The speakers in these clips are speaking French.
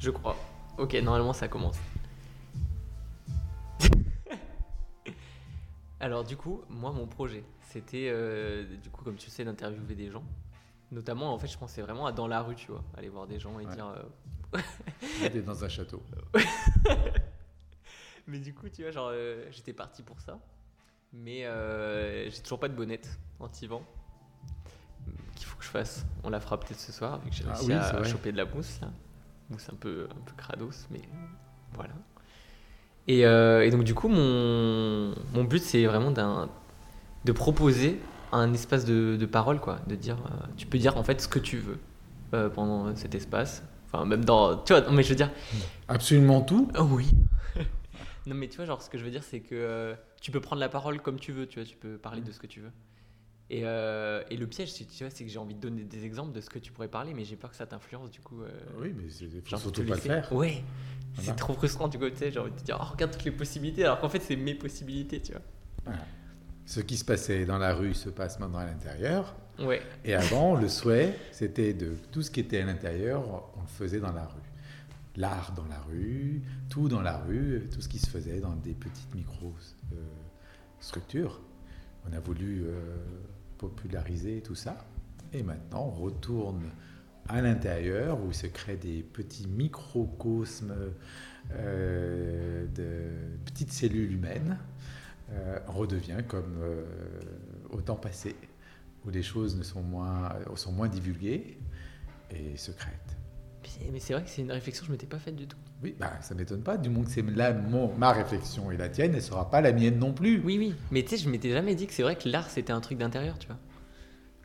Je crois. Ok, normalement ça commence. Alors du coup, moi mon projet, c'était euh, du coup comme tu sais d'interviewer des gens. Notamment en fait je pensais vraiment à dans la rue, tu vois, aller voir des gens et Ouais. dire... euh, dans un château. Mais du coup, tu vois, genre, euh, j'étais parti pour ça. Mais euh, j'ai toujours pas de bonnette anti-vent qu'il faut que je fasse. On la fera peut-être ce soir, vu que j'ai Ah réussi oui, à choper de la mousse. Là. Mousse un peu, un peu crados, mais voilà. Et, euh, et donc, du coup, mon, mon but, c'est vraiment de proposer un espace de, de parole, quoi. De dire, euh, tu peux dire en fait ce que tu veux euh, pendant cet espace. Enfin, même dans. Tu vois, non, mais je veux dire, Absolument tout. Oh oui. non mais tu vois, genre ce que je veux dire, c'est que euh, tu peux prendre la parole comme tu veux, tu vois, tu peux parler de ce que tu veux. Et, euh, et le piège, c'est- tu vois, c'est que j'ai envie de donner des exemples de ce que tu pourrais parler, mais j'ai peur que ça t'influence, du coup. euh, Oui, mais il faut surtout pas le faire. Ouais. Voilà. C'est trop frustrant, du coup, tu sais, j'ai envie de te dire, oh, regarde toutes les possibilités, alors qu'en fait, c'est mes possibilités, tu vois. Voilà. Ce qui se passait dans la rue se passe maintenant à l'intérieur. Ouais. Et avant, le souhait, c'était de tout ce qui était à l'intérieur, on le faisait dans la rue. L'art dans la rue, tout dans la rue, tout ce qui se faisait dans des petites micro-structures. on a voulu euh, populariser tout ça. Et maintenant, on retourne à l'intérieur où se créent des petits microcosmes euh, de petites cellules humaines. Euh, redevient comme euh, au temps passé où les choses ne sont moins, sont moins divulguées et secrètes. Mais c'est vrai que c'est une réflexion que je m'étais pas faite du tout. Oui, bah, ça m'étonne pas, du moment que c'est là mon- ma réflexion et la tienne, elle ne sera pas la mienne non plus. Oui, oui. Mais tu sais, je m'étais jamais dit que c'est vrai que l'art c'était un truc d'intérieur, tu vois.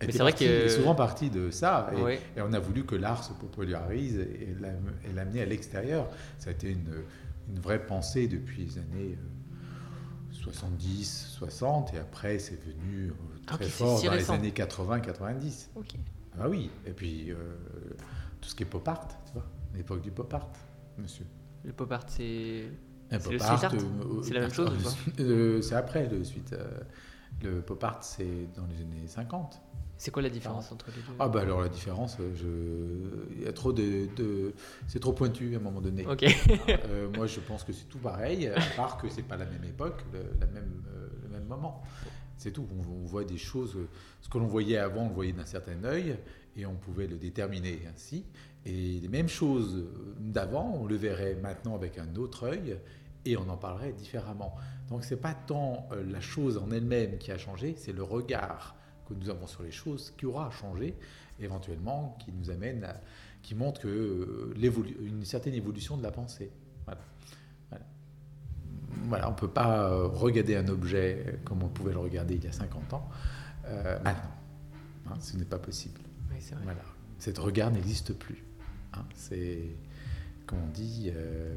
Mais c'est vrai que- souvent partie de ça. Et, Ouais. et on a voulu que l'art se popularise et l'am- et l'amener à l'extérieur. Ça a été une, une vraie pensée depuis les années euh, 70, 60, et après c'est venu euh, Ah, très fort si dans récent. les années 80, 90. Ok. Ah oui, et puis euh, tout ce qui est pop art, tu vois, l'époque du pop art, monsieur. Le pop art, c'est. Le pop art, street art euh, C'est la même chose ou pas euh, C'est après, le suite. euh, le pop art, c'est dans les années 50. C'est quoi la différence entre les deux? Ah bah alors la différence, euh, je... il y a trop de, de- c'est trop pointu à un moment donné. Ok. Euh, moi je pense que c'est tout pareil, à part que c'est pas la même époque, le, la même, euh, le même moment. C'est tout. On, on voit des choses, euh, ce que l'on voyait avant, on le voyait d'un certain œil et on pouvait le déterminer ainsi. Et les mêmes choses d'avant, on le verrait maintenant avec un autre œil et on en parlerait différemment. Donc c'est pas tant euh, la chose en elle-même qui a changé, c'est le regard que nous avons sur les choses qui aura changé éventuellement, qui nous amène qui montre que euh, une certaine évolution de la pensée. Voilà. On ne peut pas euh, regarder un objet comme on pouvait le regarder il y a 50 ans maintenant. Hein, ce n'est pas possible. Oui, c'est vrai. Voilà. Cet regard n'existe plus. hein. c'est, comme on dit, euh,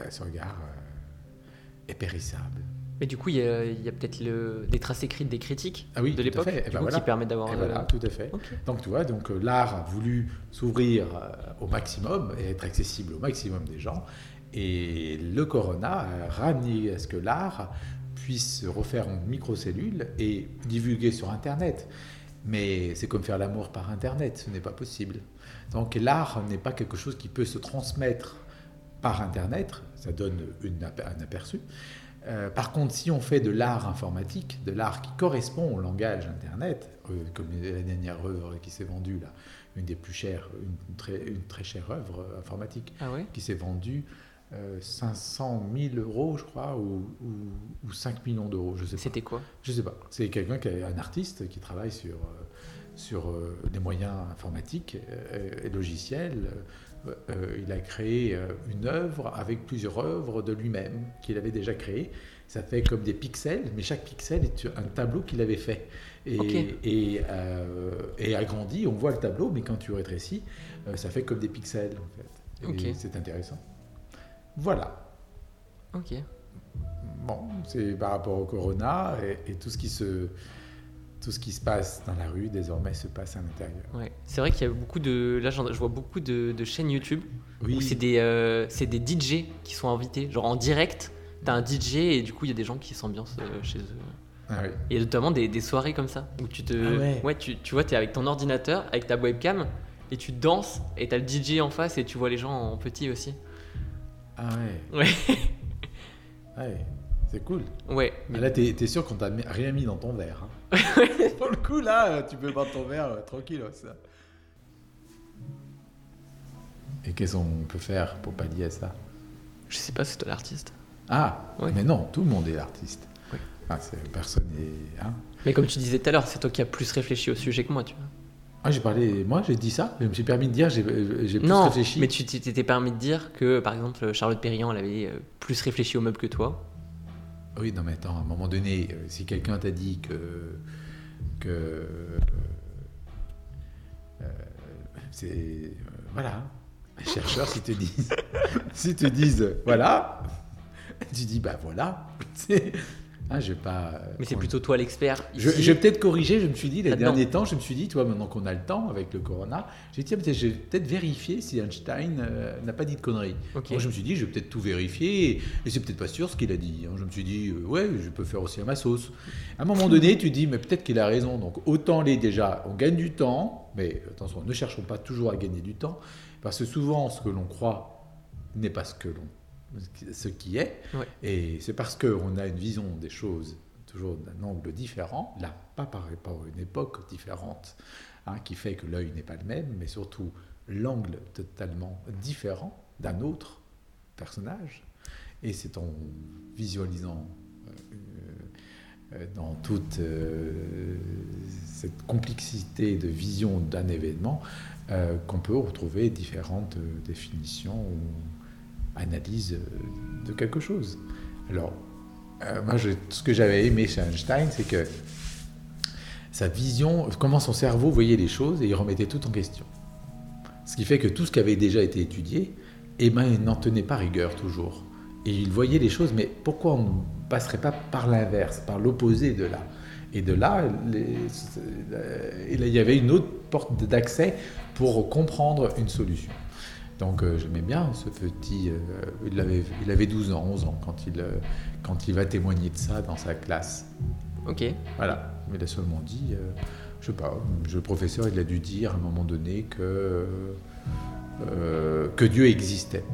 euh, ce regard euh, est périssable. Mais du coup, il y a, peut-être des traces écrites des critiques Ah oui, de l'époque ben voilà. qui permettent d'avoir. Euh, voilà, tout à fait. Donc tu vois, donc euh, l'art a voulu s'ouvrir euh, au maximum et être accessible au maximum des gens. Et le corona a ramené à ce que l'art puisse se refaire en microcellules et divulguer sur Internet. Mais c'est comme faire l'amour par Internet, ce n'est pas possible. Donc l'art n'est pas quelque chose qui peut se transmettre par Internet, ça donne une un aperçu. Euh, par contre, si on fait de l'art informatique, de l'art qui correspond au langage Internet, euh, comme la dernière œuvre qui s'est vendue, là, une des plus chères, une très, une très chère œuvre euh, informatique, Ah qui s'est vendue 500 000 euros, je crois, ou, ou, ou 5 millions d'euros, je sais pas. C'était quoi? Je sais pas. C'est quelqu'un qui est un artiste qui travaille sur, euh, sur euh, les moyens informatiques euh, et logiciels. Euh, euh, il a créé euh, une œuvre avec plusieurs œuvres de lui-même qu'il avait déjà créées. Ça fait comme des pixels, mais chaque pixel est un tableau qu'il avait fait. Et, et, euh, et agrandi, on voit le tableau, mais quand tu rétrécis, euh, ça fait comme des pixels en fait. C'est intéressant. Voilà. Ok. Bon, c'est par rapport au corona et, et tout ce qui se tout ce qui se passe dans la rue désormais se passe à l'intérieur. Ouais. C'est vrai qu'il y a beaucoup de. Là, je vois beaucoup de, de chaînes YouTube Oui, où c'est des, euh, c'est des DJ qui sont invités. Genre en direct, t'as un DJ et du coup, il y a des gens qui s'ambiancent euh, chez eux. Ah oui. Il y a notamment des, des soirées comme ça où tu te. Ah ouais. tu, tu vois, t'es avec ton ordinateur, avec ta webcam et tu danses et t'as le DJ en face et tu vois les gens en petit aussi. Ah ouais. Ouais. Ouais, c'est cool. Ouais. Mais là, t'es es sûr qu'on t'a rien mis dans ton verre. hein. Pour le coup, là, tu peux boire ton verre euh, tranquille. ça. Et qu'est-ce qu'on peut faire pour pallier à ça? Je sais pas, c'est toi l'artiste. Ah, Ouais. mais non, tout le monde est l'artiste. Ouais. Ah, personne est. hein. Mais comme tu disais tout à l'heure, c'est toi qui as plus réfléchi au sujet que moi, tu vois. Ah, j'ai parlé. Moi, j'ai dit ça. Je me suis permis de dire. J'ai plus non, réfléchi. mais tu t'étais permis de dire que, par exemple, Charlotte Perriand, elle avait euh, plus réfléchi au meuble que toi. Oui, non, mais attends, à un moment donné, euh, si quelqu'un t'a dit que. que. euh, c'est. euh, voilà. Les chercheurs, s'ils te disent. s'ils te disent, voilà. Tu dis, bah voilà. Hein, je pas. euh, Mais c'est plutôt toi l'expert. Je, vais peut-être corriger, je me suis dit, les Là-dedans. derniers temps, je me suis dit, toi, maintenant qu'on a le temps avec le corona, j'ai dit, peut-être- je vais peut-être vérifier si Einstein euh, n'a pas dit de conneries. Moi, je me suis dit, je vais peut-être tout vérifier, et, et c'est peut-être pas sûr ce qu'il a dit. hein. Je me suis dit, euh, ouais, je peux faire aussi à ma sauce. À un moment donné, tu dis, mais peut-être qu'il a raison. Donc, autant les déjà, on gagne du temps, mais attention, ne cherchons pas toujours à gagner du temps, parce que souvent, ce que l'on croit n'est pas ce que l'on ce qui est, et c'est parce qu'on a une vision des choses toujours d'un angle différent, là, pas par rapport à une époque différente, hein, qui fait que l'œil n'est pas le même, mais surtout l'angle totalement différent d'un autre personnage. Et c'est en visualisant euh, euh, dans toute euh, cette complexité de vision d'un événement euh, qu'on peut retrouver différentes définitions ou analyses euh, de quelque chose. Alors, euh, moi, ce que j'avais aimé chez Einstein, c'est que sa vision, comment son cerveau voyait les choses et il remettait tout en question. Ce qui fait que tout ce qui avait déjà été étudié, eh ben, il n'en tenait pas rigueur toujours. Et il voyait les choses, mais pourquoi on ne passerait pas par l'inverse, par l'opposé de là? Et de là, euh, il y avait une autre porte d'accès pour comprendre une solution. Donc euh, j'aimais bien ce petit... euh, il, avait, il avait 12 ans, 11 ans, quand il, euh, quand il va témoigner de ça dans sa classe. Ok. Voilà, mais il a seulement dit, euh, je sais pas, le professeur il a dû dire à un moment donné que, euh, que Dieu existait.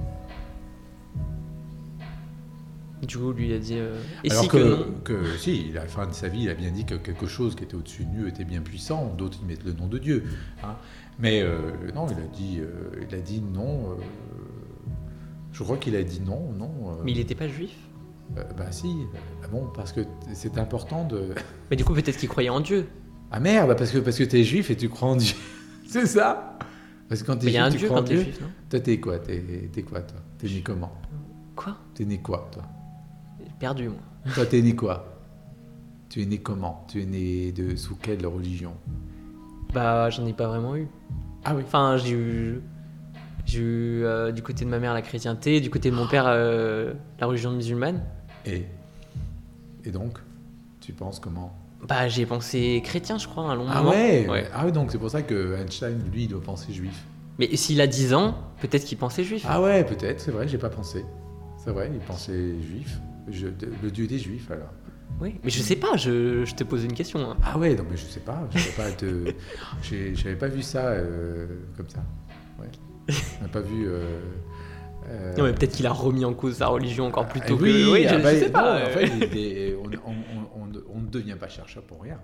Du coup, lui a dit. Et Alors si que, que non que, si, à la fin de sa vie, il a bien dit que quelque chose qui était au-dessus de Dieu était bien puissant, d'autres y mettent le nom de Dieu. hein. Mais euh, non, il a dit, euh, il a dit non. euh, je crois qu'il a dit non, non. euh, Mais il était pas juif? Euh, bah si, ah bon, parce que c'est important de... Mais du coup, peut-être qu'il croyait en Dieu. Ah merde, parce que, parce que t'es juif et tu crois en Dieu. c'est ça? Parce que quand t'es Mais il y a un juif, tu Dieu crois en quand t'es Dieu. juif, non? Toi, t'es quoi? T'es t'es quoi, toi? T'es né comment? Quoi? T'es né quoi, toi? Perdu, moi. Toi, t'es né quoi? Tu es né comment? Tu es né de sous quelle religion? Bah, j'en ai pas vraiment eu. Ah oui. Enfin, j'ai eu. J'ai eu euh, du côté de ma mère la chrétienté, du côté de mon père euh, la religion musulmane. Et, et donc, tu penses comment? Bah, j'ai pensé chrétien, je crois, un long Ah moment. ouais, Ouais. Ah ouais, donc c'est pour ça que Einstein, lui, il doit penser juif. Mais s'il a 10 ans, peut-être qu'il pensait juif. Ah ouais, peut-être, c'est vrai, j'ai pas pensé. C'est vrai, il pensait juif. Je- le dieu des juifs, alors. Oui, mais je sais pas, je, je te pose une question. hein. Ah ouais, non mais je sais pas, je savais pas j'ai- J'avais pas vu ça euh, comme ça. Ouais. On n'a pas vu. euh, euh, Non, mais peut-être qu'il a remis en cause sa religion encore plus ah, tôt oui, que. Oui, je, ah je bah, sais non, pas. en fait, il on, ne devient pas chercheur pour rien.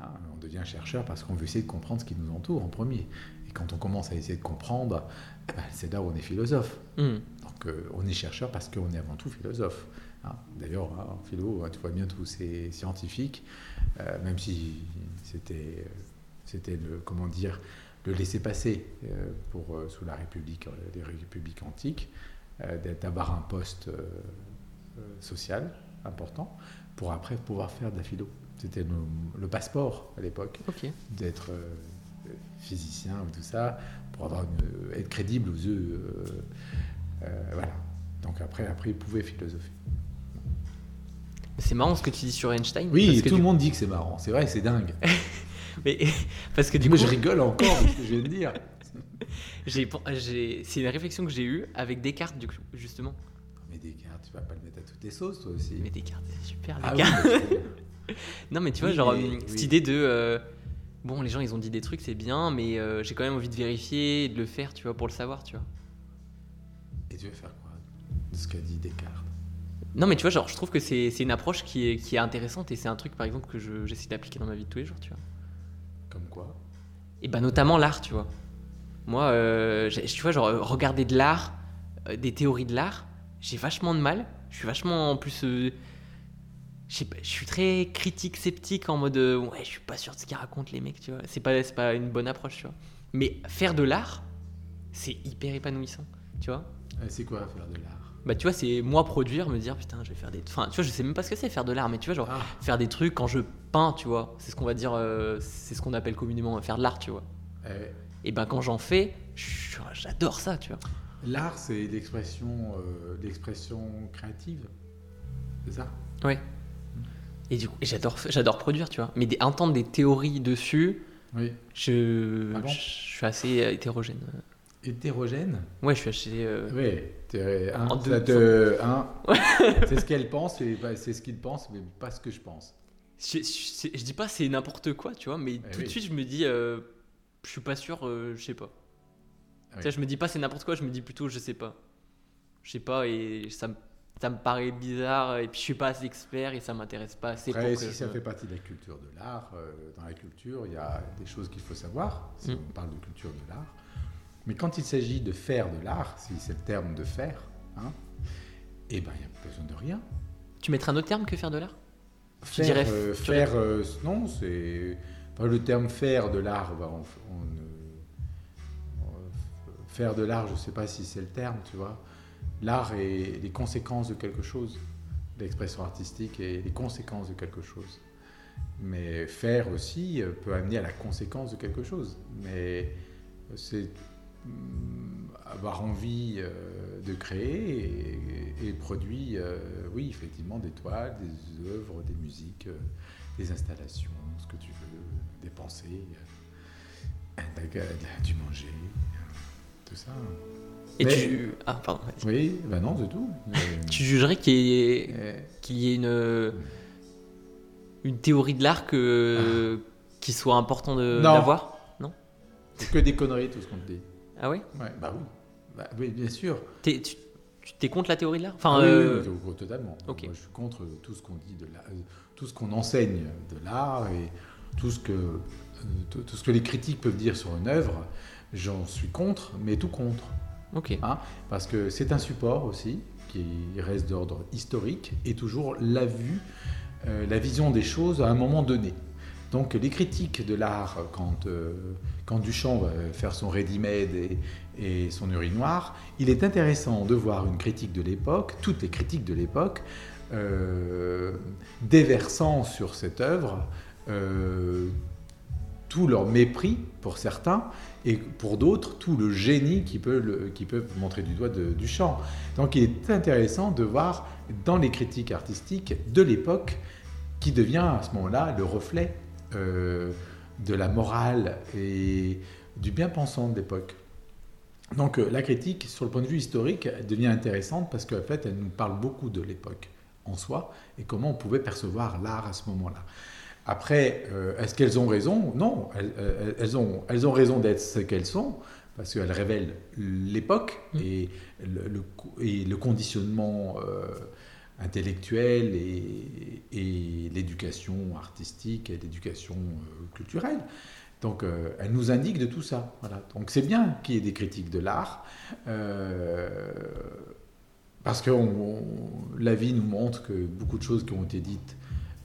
Hein, on devient chercheur parce qu'on veut essayer de comprendre ce qui nous entoure en premier. Et quand on commence à essayer de comprendre, eh ben, c'est là où on est philosophe. Hmm. Donc on est chercheur parce qu'on est avant tout philosophe. Hein. D'ailleurs, en philo, hein, tu vois bien tous ces scientifiques, euh, même si c'était, euh, c'était le, comment dire, le laisser-passer euh, pour, sous la République, les républiques antiques, euh, d'avoir un poste social important pour après pouvoir faire de la philo. C'était le, le passeport à l'époque d'être physicien ou tout ça, pour avoir une- être crédible aux yeux. voilà. Donc après, après, il pouvait philosopher. C'est marrant ce que tu dis sur Einstein. Oui, tout du- le monde dit que c'est marrant. C'est vrai, c'est dingue. Mais, parce que du Moi, coup, je rigole encore de ce que je viens de dire. c'est une réflexion que j'ai eue avec Descartes, du coup, justement. Mais Descartes, tu vas pas le mettre à toutes les sauces, toi aussi. Mais Descartes, c'est super, ah oui, Descartes. mais- Non, mais tu vois, Oui, genre, mais- oui. cette idée de. euh, bon, les gens ils ont dit des trucs, c'est bien, mais euh, j'ai quand même envie de vérifier et de le faire, tu vois, pour le savoir, tu vois. Et tu veux faire quoi de ce qu'a dit Descartes? Non, mais tu vois, genre, je trouve que c'est une approche qui est, qui est intéressante et c'est un truc, par exemple, que je- j'essaie d'appliquer dans ma vie de tous les jours, tu vois. Comme quoi Et bah, notamment l'art, tu vois. Moi, euh, tu vois, genre, regarder de l'art, euh, des théories de l'art, j'ai vachement de mal. Je suis vachement, en plus, euh, je suis très critique, sceptique, en mode, euh, ouais, je suis pas sûr de ce qu'ils racontent les mecs, tu vois. C'est pas, pas une bonne approche, tu vois. Mais faire de l'art, c'est hyper épanouissant, tu vois. C'est quoi faire de l'art? Bah, tu vois, c'est moi produire, me dire, putain, je vais faire des. Enfin, tu vois, je sais même pas ce que c'est faire de l'art, mais tu vois, genre, Ah, faire des trucs quand je peins, tu vois. C'est ce qu'on va dire, euh, c'est ce qu'on appelle communément faire de l'art, tu vois. eh, Et ben quand j'en fais, je- j'adore ça, tu vois. l'art, c'est l'expression, euh, l'expression créative. C'est ça? Ouais. Et du coup, j'adore, j'adore produire, tu vois. Mais des, entendre des théories dessus, Oui. je, Ah bon? je suis assez euh, hétérogène. Hétérogène? Ouais, je suis assez. euh, Oui. t'es- hein, En deux- ça te- hein, c'est ce qu'elle pense, et bah, c'est ce qu'il pense, mais pas ce que je pense. je, je- je dis pas c'est n'importe quoi, tu vois, mais tout de oui. suite je me dis, euh, je suis pas sûr, euh, je sais pas. Ah Tu sais, je me dis pas c'est n'importe quoi, je me dis plutôt je sais pas. Je sais pas et ça me, ça me paraît bizarre et puis je suis pas assez expert et ça m'intéresse pas assez Après, pour que si ça je- fait partie de la culture de l'art, euh, dans la culture, il y a des choses qu'il faut savoir, si Mm. on parle de culture de l'art. Mais quand il s'agit de faire de l'art, si c'est le terme de faire, hein, eh ben, il n'y a besoin de rien. Tu mettrais un autre terme que faire de l'art? Tu Faire, dirais- euh, tu faire euh, non, c'est. enfin, le terme faire de l'art, bah, on- on on- faire de l'art, je ne sais pas si c'est le terme, tu vois. L'art est les conséquences de quelque chose. L'expression artistique est les conséquences de quelque chose. Mais faire aussi euh, peut amener à la conséquence de quelque chose. Mais c'est avoir envie euh, de créer et, et produit, euh, oui, effectivement, des toiles, des œuvres, des musiques, euh, des installations, ce que tu veux, des pensées, euh, du manger, euh, tout ça. Et Mais- tu. Ah, pardon. Oui, ben non, c'est tout. Euh, Tu jugerais qu'il y ait, euh, qu'il y ait une, une théorie de l'art que, qui soit important de- d'avoir? Non? C'est que des conneries, tout ce qu'on te dit. Ah Ouais, bah oui. Bah oui, bien sûr. T'es, tu t'es contre la théorie de l'art? Enfin, Ah oui, oui, euh, oui, oui, totalement. ok. Moi, je suis contre tout ce qu'on dit de euh, tout ce qu'on enseigne de l'art et tout ce que euh, tout, tout ce que les critiques peuvent dire sur une œuvre. J'en suis contre, mais tout contre, ok. hein, parce que c'est un support aussi qui reste d'ordre historique et toujours la vue, euh, la vision des choses à un moment donné. Donc les critiques de l'art, quand, euh, Duchamp va faire son ready-made et, son urinoir, il est intéressant de voir une critique de l'époque, toutes les critiques de l'époque, euh, déversant sur cette œuvre euh, tout leur mépris pour certains et pour d'autres tout le génie qu'ils peuvent montrer du doigt Duchamp. Donc il est intéressant de voir dans les critiques artistiques de l'époque qui devient à ce moment-là le reflet euh, de la morale et du bien-pensant de l'époque. Donc euh, la critique, sur le point de vue historique, devient intéressante parce qu'en fait, elle nous parle beaucoup de l'époque en soi et comment on pouvait percevoir l'art à ce moment-là. Après, euh, est-ce qu'elles ont raison? Non, elles, ont, elles ont raison d'être ce qu'elles sont parce qu'elles révèlent l'époque Mm. et, le, le co- et le conditionnement euh, intellectuel et, l'éducation artistique et l'éducation euh, culturelle. Donc, euh, elle nous indique de tout ça. Voilà. Donc, c'est bien qu'il y ait des critiques de l'art, euh, parce que la vie nous montre que beaucoup de choses qui ont été dites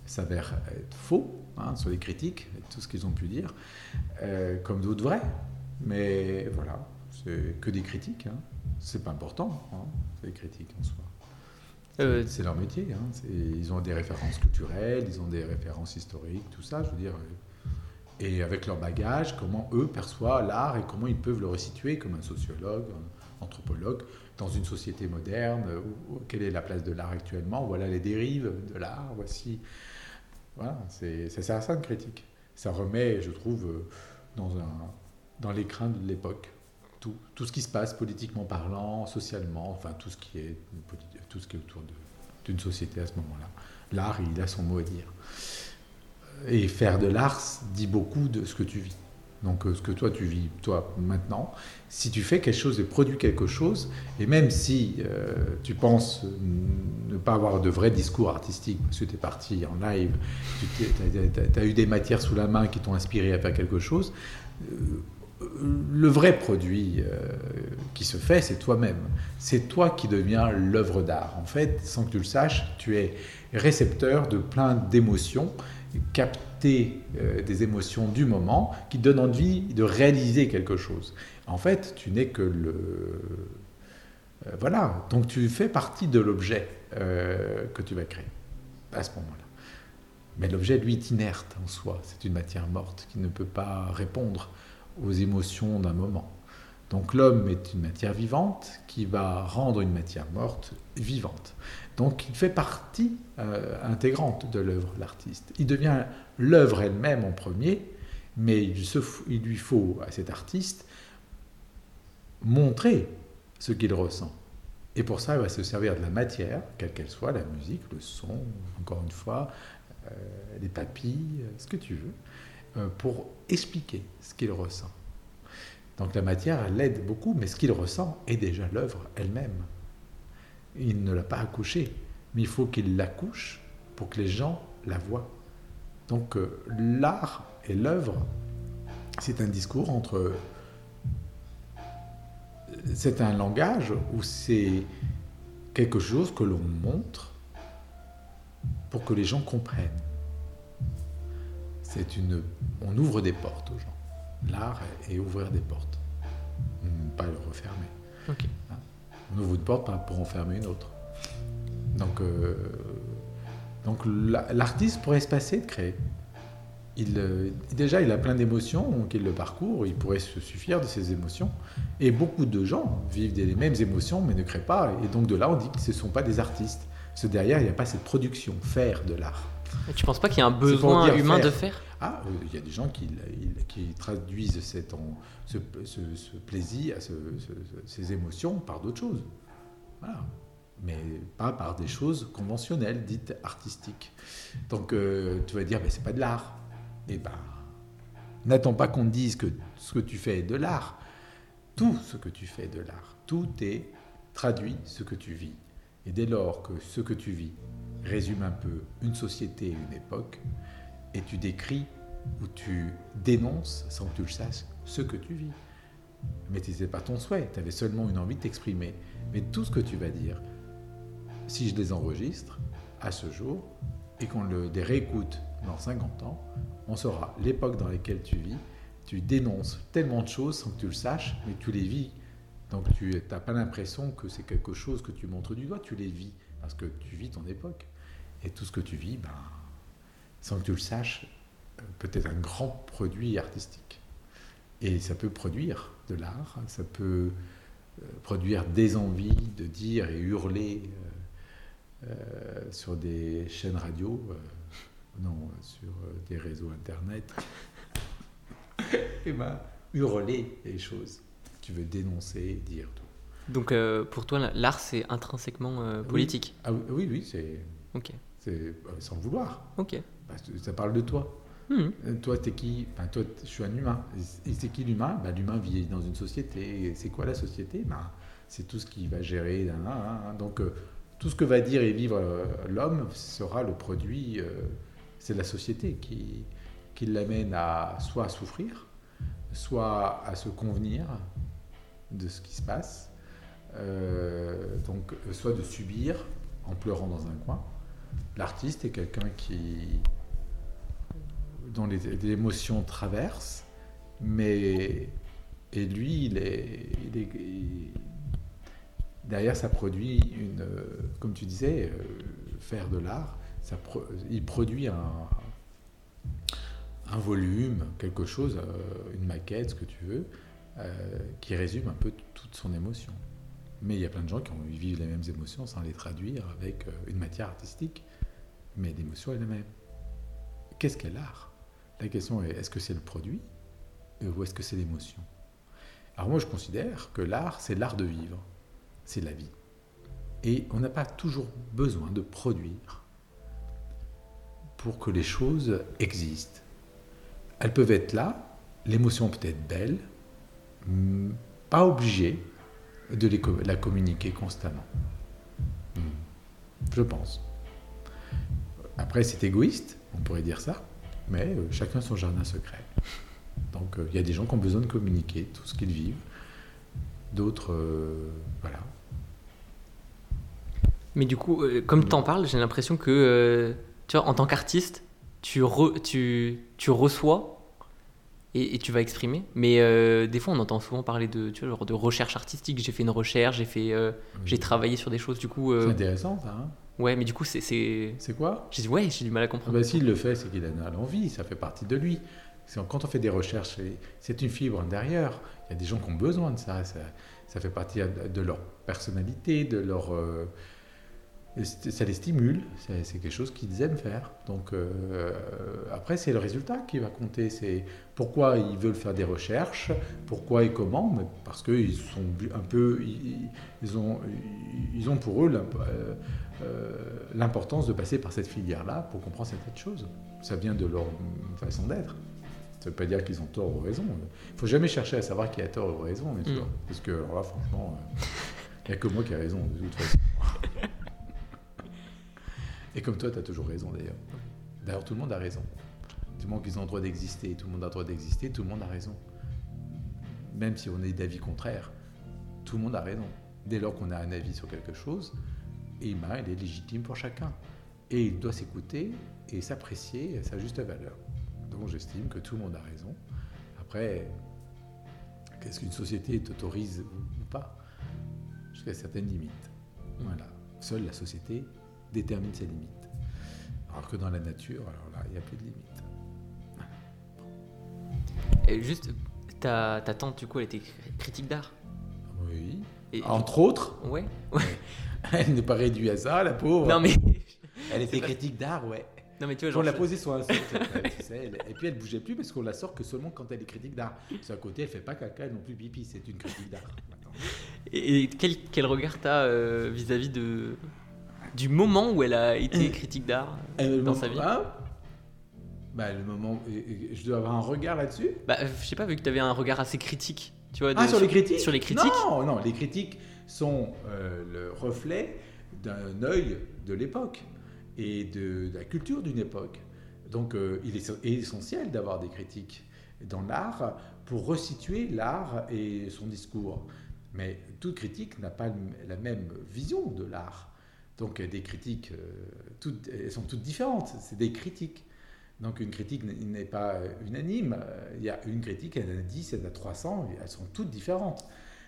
s'avèrent être faux hein, sur les critiques, tout ce qu'ils ont pu dire, comme d'autres vrais. Mais voilà, c'est que des critiques. Hein. C'est pas important, hein, c'est des critiques en soi. Euh, C'est leur métier. hein. Ils ont des références culturelles, ils ont des références historiques, tout ça, je veux dire. euh, Et avec leur bagage, comment eux perçoivent l'art et comment ils peuvent le resituer comme un sociologue, un anthropologue, dans une société moderne. quelle est la place de l'art actuellement Voilà les dérives de l'art. Voici. Voilà, c'est ça ça une critique. Ça remet, je trouve, euh, dans, un, dans l'écrin de l'époque. Tout, ce qui se passe politiquement parlant, socialement, enfin tout ce qui est, tout ce qui est autour d'une société à ce moment-là. L'art, il a son mot à dire. et faire de l'art dit beaucoup de ce que tu vis. Donc euh, ce que toi tu vis, toi maintenant, si tu fais quelque chose et produis quelque chose, et même si euh, tu penses ne pas avoir de vrai discours artistique, parce que tu es parti en live, tu as, eu des matières sous la main qui t'ont inspiré à faire quelque chose, euh, le vrai produit qui se fait, c'est toi-même. C'est toi qui deviens l'œuvre d'art. En fait, sans que tu le saches, tu es récepteur de plein d'émotions capter euh, des émotions du moment qui donnent envie de réaliser quelque chose. En fait, tu n'es que le... Euh, voilà, donc tu fais partie de l'objet euh, que tu vas créer à ce moment-là. Mais l'objet, lui, est inerte en soi. C'est une matière morte qui ne peut pas répondre aux émotions d'un moment. Donc l'homme est une matière vivante qui va rendre une matière morte vivante. Donc il fait partie euh, intégrante de l'œuvre, l'artiste. Il devient l'œuvre elle-même en premier, mais il, lui faut à cet artiste montrer ce qu'il ressent. Et pour ça, il va se servir de la matière, quelle qu'elle soit, la musique, le son, encore une fois, euh, les papilles, ce que tu veux, euh, pour expliquer ce qu'il ressent. Donc la matière, l'aide beaucoup, mais ce qu'il ressent est déjà l'œuvre elle-même. Il ne l'a pas accouchée, mais il faut qu'il l'accouche pour que les gens la voient. Donc euh, l'art et l'œuvre, c'est un discours entre... C'est un langage où c'est quelque chose que l'on montre pour que les gens comprennent. C'est une... On ouvre des portes aux gens. L'art est ouvrir des portes, pas le refermer. Hein? On ouvre une porte pour en fermer une autre. Donc, euh, donc l'artiste pourrait se passer de créer. Il, euh, déjà, il a plein d'émotions qu'il le parcourt, il pourrait se suffire de ces émotions. Et beaucoup de gens vivent les mêmes émotions mais ne créent pas. Et donc de là, on dit que ce ne sont pas des artistes. Parce que derrière, il n'y a pas cette production, faire de l'art. Et tu ne penses pas qu'il y a un besoin humain de faire Ah, euh, il y a des gens qui, qui traduisent cette, ce, plaisir, ces émotions par d'autres choses. Mais pas par des choses conventionnelles, dites artistiques. Donc euh, tu vas dire, mais c'est pas de l'art. Eh ben, n'attends pas qu'on te dise que ce que tu fais est de l'art. Tout ce que tu fais est de l'art. Tout est traduit ce que tu vis. Et dès lors que ce que tu vis résume un peu une société, une époque, et tu décris ou tu dénonces, sans que tu le saches, ce que tu vis. Mais ce n'était pas ton souhait, tu avais seulement une envie de t'exprimer. Mais tout ce que tu vas dire, si je les enregistre à ce jour et qu'on les réécoute dans 50 ans, on saura l'époque dans laquelle tu vis. Tu dénonces tellement de choses sans que tu le saches, mais tu les vis. Donc tu n'as pas l'impression que c'est quelque chose que tu montres du doigt, tu les vis, parce que tu vis ton époque. Et tout ce que tu vis, ben, sans que tu le saches, peut être un grand produit artistique. Et ça peut produire de l'art, ça peut euh, produire des envies de dire et hurler euh, euh, sur des chaînes radio, non, sur des réseaux internet. et ben, hurler les choses. Tu veux dénoncer, dire tout. Donc pour toi, l'art, c'est intrinsèquement politique? Ah, oui. oui, c'est. Ok. C'est sans vouloir. Ok. ça parle de toi. Euh, toi, t'es qui? Toi, je suis un humain. Et c'est qui l'humain? Ben, L'humain vit dans une société. C'est quoi la société? Ben, C'est tout ce qui va gérer. Donc, euh, tout ce que va dire et vivre euh, l'homme sera le produit. c'est la société qui, qui l'amène à soit à souffrir, soit à se convenir de ce qui se passe, donc soit de subir en pleurant dans un coin. L'artiste est quelqu'un qui dont les, émotions traversent, mais et lui, il est, derrière, ça produit une, comme tu disais, euh, faire de l'art, il produit un, volume, quelque chose, euh, une maquette, ce que tu veux, euh, qui résume un peu toute son émotion. Mais il y a plein de gens qui vivent les mêmes émotions sans les traduire avec une matière artistique, mais l'émotion est la même. Qu'est-ce qu'est l'art? La question est, est-ce que c'est le produit? Ou est-ce que c'est l'émotion? Alors moi, je considère que l'art, c'est l'art de vivre, c'est la vie. Et on n'a pas toujours besoin de produire pour que les choses existent. Elles peuvent être là, l'émotion peut être belle, hmm, pas obligée de la communiquer constamment. Hmm. Je pense. Après, c'est égoïste, on pourrait dire ça, mais euh, chacun son jardin secret. Donc, euh, il y a des gens qui ont besoin de communiquer tout ce qu'ils vivent. D'autres, euh, voilà. Mais du coup, comme tu en parles, j'ai l'impression que, tu vois, en tant qu'artiste, tu, tu, tu reçois et, tu vas exprimer. Mais des fois, on entend souvent parler de, tu vois, genre de recherche artistique. J'ai fait une recherche, j'ai fait, j'ai travaillé sur des choses. Du coup, c'est intéressant, ça. Hein Ouais, mais du coup, c'est. C'est quoi? J'ai ouais, j'ai du mal à comprendre. bah, S'il le fait, c'est qu'il a l'envie, ça fait partie de lui. Quand on fait des recherches, c'est une fibre intérieure. Il y a des gens qui ont besoin de ça. Ça, fait partie de leur personnalité, de leur. Euh, ça les stimule, c'est quelque chose qu'ils aiment faire. Donc euh, après, c'est le résultat qui va compter. C'est pourquoi ils veulent faire des recherches, pourquoi et comment, mais parce qu'ils sont un peu, ils, ont, ils ont pour eux euh, l'importance de passer par cette filière-là pour comprendre certaines choses. Ça vient de leur façon d'être. Ça ne veut pas dire qu'ils ont tort ou raison. Il ne faut jamais chercher à savoir qui a tort ou raison, bien sûr. Mm. Parce que là, franchement, euh, il n'y a que moi qui ai raison, de toute façon. Et comme toi, tu as toujours raison d'ailleurs. D'ailleurs, tout le monde a raison. Tout le monde qu'ils ont le droit d'exister, tout le monde a le droit d'exister, tout le monde a raison. Même si on est d'avis contraire, tout le monde a raison. Dès lors qu'on a un avis sur quelque chose, et ben, il est légitime pour chacun. Et il doit s'écouter et s'apprécier à sa juste valeur. Donc j'estime que tout le monde a raison. Après, qu'est-ce qu'une société t'autorise ou pas? Jusqu'à certaines limites. Voilà. Seule la société détermine ses limites. Alors que dans la nature, alors là, il n'y a plus de limites. Et juste, ta, ta, tante, du coup, elle était critique d'art? Oui. Entre autres? Ouais. elle n'est pas réduite à ça, la pauvre. Non, mais. Elle était critique d'art, ouais. Non, mais tu vois, genre, on l'a posée sur un sort, et puis elle bougeait plus parce qu'on la sort que seulement quand elle est critique d'art. Sur un côté, elle fait pas caca non plus pipi, c'est une critique d'art. Et, quel, quel regard t'as euh, vis-à-vis de, du moment où elle a été critique d'art euh, dans sa vie? bah, le moment, je dois avoir un regard là-dessus? Bah, Je sais pas, vu que tu avais un regard assez critique. Tu vois, ah, sur, les critiques? Sur les critiques Non, non, les critiques sont euh, le reflet d'un œil de l'époque et de, la culture d'une époque. Donc euh, il est essentiel d'avoir des critiques dans l'art pour resituer l'art et son discours. Mais toute critique n'a pas la même vision de l'art. Donc des critiques, euh, elles sont toutes différentes, c'est des critiques. Donc une critique n'est pas unanime, il y a une critique, elle a 10, elle en a 300, elles sont toutes différentes.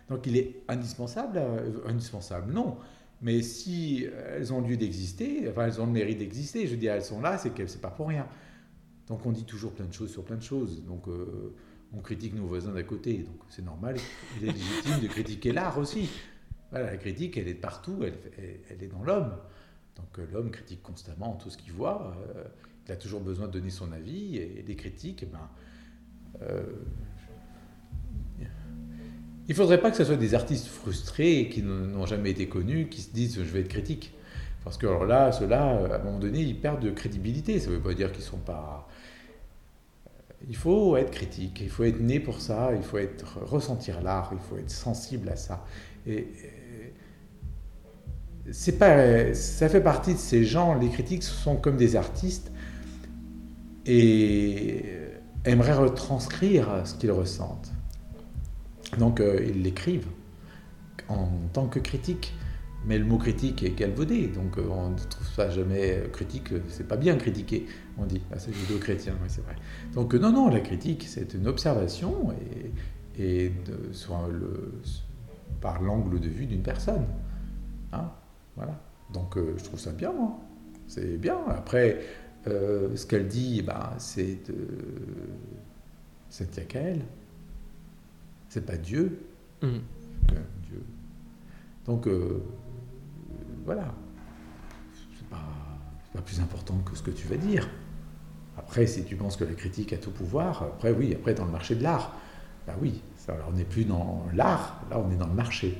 Donc il est indispensable, euh, indispensable, non, mais si elles ont lieu d'exister, elles ont le mérite d'exister, je dire, elles sont là, c'est que c'est pas pour rien. Donc on dit toujours plein de choses sur plein de choses, donc euh, on critique nos voisins d'à côté, donc c'est normal, il est légitime de critiquer l'art aussi la critique, elle est partout, elle, est dans l'homme. Donc euh, l'homme critique constamment tout ce qu'il voit. Il a toujours besoin de donner son avis. Et, les critiques, eh ben, il ne faudrait pas que ce soit des artistes frustrés qui n'ont jamais été connus, qui se disent je vais être critique. Parce que alors là, ceux-là, à un moment donné, ils perdent de crédibilité. Ça ne veut pas dire qu'ils sont pas. Il faut être critique, il faut être né pour ça, il faut être ressentir l'art, il faut être sensible à ça. Et, c'est pas, ça fait partie de ces gens. Les critiques sont comme des artistes et aimeraient retranscrire ce qu'ils ressentent. Donc euh, ils l'écrivent en tant que critique. Mais le mot critique est galvaudé, donc euh, on ne trouve ça jamais critique, c'est pas bien critiquer, on dit. Ah, c'est judéo-chrétien, oui, c'est vrai. Donc non, non, la critique, c'est une observation et, par l'angle de vue d'une personne. Hein voilà. Donc euh, je trouve ça bien, moi. C'est bien. Après, euh, ce qu'elle dit, bah, c'est de... c'est a qu'elle. C'est pas Dieu. Mmh. Dieu. Donc voilà. C'est pas, pas plus important que ce que tu vas dire. Après, si tu penses que la critique a tout pouvoir, après oui, après dans le marché de l'art, bah oui, alors, on n'est plus dans l'art, là on est dans le marché.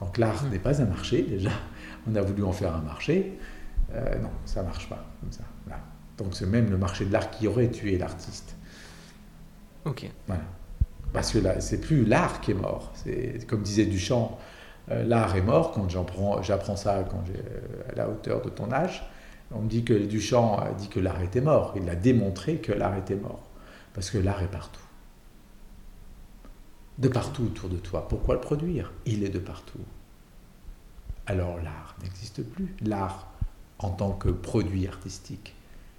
Donc l'art n'est pas un marché déjà. On a voulu en faire un marché. Euh, non, ça marche pas comme ça. Donc c'est même le marché de l'art qui aurait tué l'artiste. Ok. Voilà. Parce que là, c'est plus l'art qui est mort. Comme disait Duchamp, euh, l'art est mort. Quand j'apprends, ça euh, à la hauteur de ton âge, on me dit que Duchamp a dit que l'art était mort. Il a démontré que l'art était mort. Parce que l'art est partout. De partout autour de toi. Pourquoi le produire? Il est de partout. Alors l'art n'existe plus. L'art, en tant que produit artistique,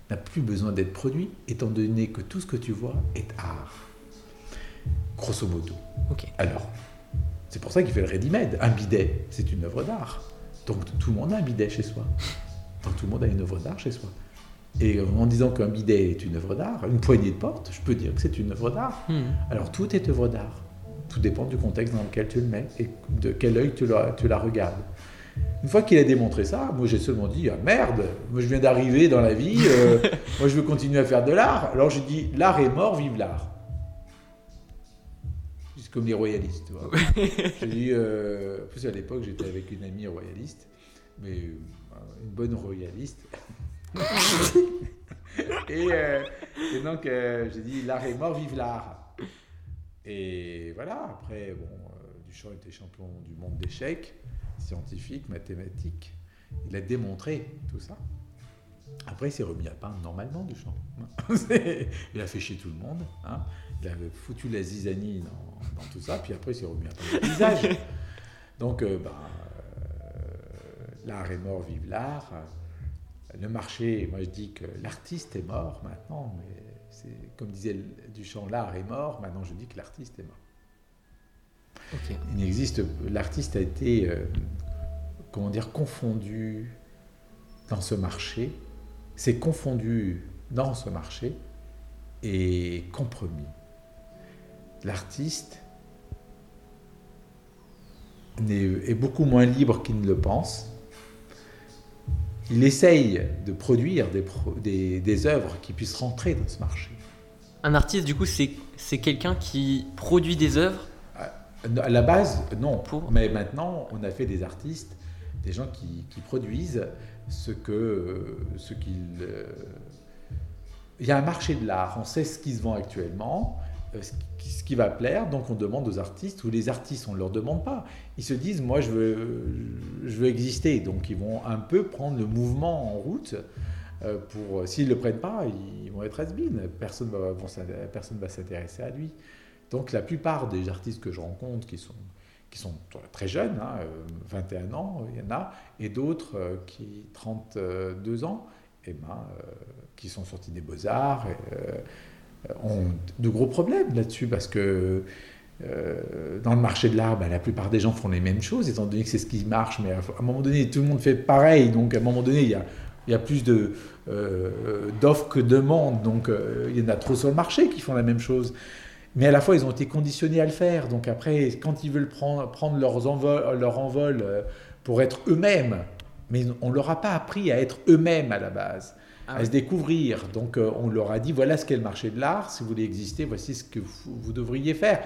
n'a plus besoin d'être produit, étant donné que tout ce que tu vois est art. Grosso modo. Alors, c'est pour ça qu'il fait le ready-made. Un bidet, c'est une œuvre d'art. Donc tout le monde a un bidet chez soi. Donc tout le monde a une œuvre d'art chez soi. Et en disant qu'un bidet est une œuvre d'art, une poignée de porte, je peux dire que c'est une œuvre d'art. Hmm. Alors tout est œuvre d'art. Tout dépend du contexte dans lequel tu le mets et de quel œil tu la, tu la regardes. Une fois qu'il a démontré ça, moi j'ai seulement dit ah, merde, moi je viens d'arriver dans la vie, euh, moi je veux continuer à faire de l'art. Alors j'ai dit l'art est mort, vive l'art. C'est comme les royalistes. tu vois. j'ai dit, euh, en plus à l'époque j'étais avec une amie royaliste, mais euh, une bonne royaliste. et, euh, et donc euh, j'ai dit l'art est mort, vive l'art. Et voilà, après, bon, Duchamp était champion du monde d'échecs, scientifique, mathématique. Il a démontré tout ça. Après, il s'est remis à peindre normalement, Duchamp. Il a fait chier tout le monde. hein. Il avait foutu la zizanie dans, dans tout ça. Puis après, il s'est remis à peindre le paysage. Donc, euh, bah, euh, l'art est mort, vive l'art. Le marché, moi je dis que l'artiste est mort maintenant, mais c'est comme disait Duchamp, l'art est mort. Maintenant, je dis que l'artiste est mort. Il n'existe, l'artiste a été, euh, comment dire, confondu dans ce marché, s'est confondu dans ce marché et compromis. L'artiste est beaucoup moins libre qu'il ne le pense. Il essaye de produire des, pro- des, des œuvres qui puissent rentrer dans ce marché. Un artiste, du coup, c'est quelqu'un qui produit des œuvres. À la base, non. Pour- Mais maintenant, on a fait des artistes, des gens qui, qui produisent ce que, ce qu'ils. euh, Il y a un marché de l'art. On sait ce qui se vend actuellement, ce qui, ce qui va plaire. Donc, on demande aux artistes. Ou les artistes, on ne leur demande pas. Ils se disent, moi, je veux, exister. Donc, ils vont un peu prendre le mouvement en route. euh, Pour, s'ils ne le prennent pas, ils vont être has Personne va, s'in- personne va s'intéresser à lui. Donc la plupart des artistes que je rencontre qui sont, qui sont très jeunes, hein, euh, 21 ans, il y en a, et d'autres euh, qui 32 ans, et ben, euh, qui sont sortis des beaux-arts, euh, ont de gros problèmes là-dessus, parce que euh, dans le marché de l'art, ben, la plupart des gens font les mêmes choses, étant donné que c'est ce qui marche, mais à un moment donné, tout le monde fait pareil, donc à un moment donné, il y a, plus de, euh, d'offres que de demandes, donc euh, il y en a trop sur le marché qui font la même chose. Mais à la fois, ils ont été conditionnés à le faire. Donc après, quand ils veulent prendre, leur envol euh, pour être eux-mêmes, mais on ne leur a pas appris à être eux-mêmes à la base, Ah à se découvrir. Donc euh, on leur a dit, voilà ce qu'est le marché de l'art, si vous voulez exister, voici ce que vous, vous devriez faire.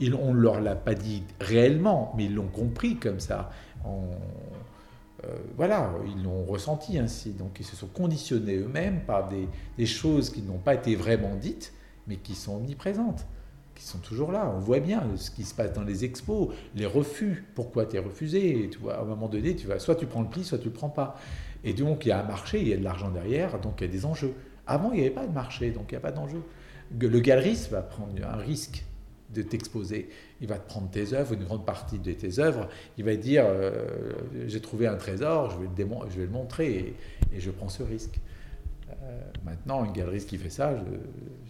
Ils, on ne leur l'a pas dit réellement, mais ils l'ont compris comme ça. En- euh, voilà, ils l'ont ressenti ainsi. Donc ils se sont conditionnés eux-mêmes par des, des choses qui n'ont pas été vraiment dites, mais qui sont omniprésentes, qui sont toujours là. On voit bien ce qui se passe dans les expos, les refus. Pourquoi tu es refusé? Tu vois, à un moment donné, tu vas, soit tu prends le pli, soit tu ne le prends pas. Et donc il y a un marché, il y a de l'argent derrière, donc il y a des enjeux. Avant, il n'y avait pas de marché, donc il n'y a pas d'enjeu. Le galeriste va prendre un risque de t'exposer. Il va te prendre tes œuvres, une grande partie de tes œuvres. Il va dire euh, J'ai trouvé un trésor, je vais le, démon- je vais le montrer et, et je prends ce risque. Euh, maintenant, une galeriste qui fait ça, je ne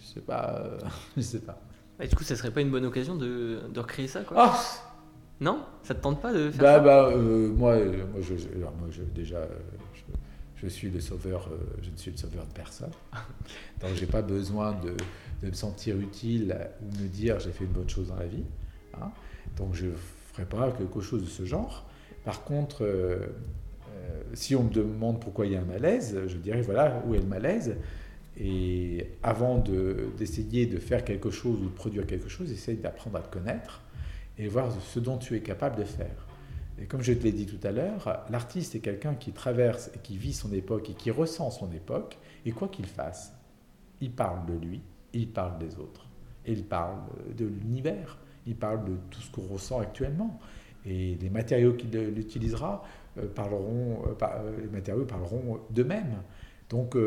sais pas. euh, je sais pas. Et du coup, ça serait pas une bonne occasion de, de recréer ça, quoi? Ah Non? Ça te tente pas de faire bah, ça? bah, euh, moi, moi, je, alors, moi, je- déjà, je, suis le sauveur, euh, je ne suis le sauveur de personne. Donc, j'ai pas besoin de, de me sentir utile ou me dire j'ai fait une bonne chose dans la vie. hein. Donc, je ne ferai pas quelque chose de ce genre. Par contre, euh, euh, si on me demande pourquoi il y a un malaise, je dirais voilà où est le malaise? Et avant de- d'essayer de, faire quelque chose ou de produire quelque chose, essaye d'apprendre à te connaître et voir ce dont tu es capable de faire. Et comme je te l'ai dit tout à l'heure, l'artiste est quelqu'un qui traverse et qui vit son époque et qui ressent son époque, et quoi qu'il fasse, il parle de lui, il parle des autres, il parle de l'univers, il parle de tout ce qu'on ressent actuellement. Et les matériaux qu'il utilisera euh, parleront, euh, euh, les matériaux parleront d'eux-mêmes. Donc,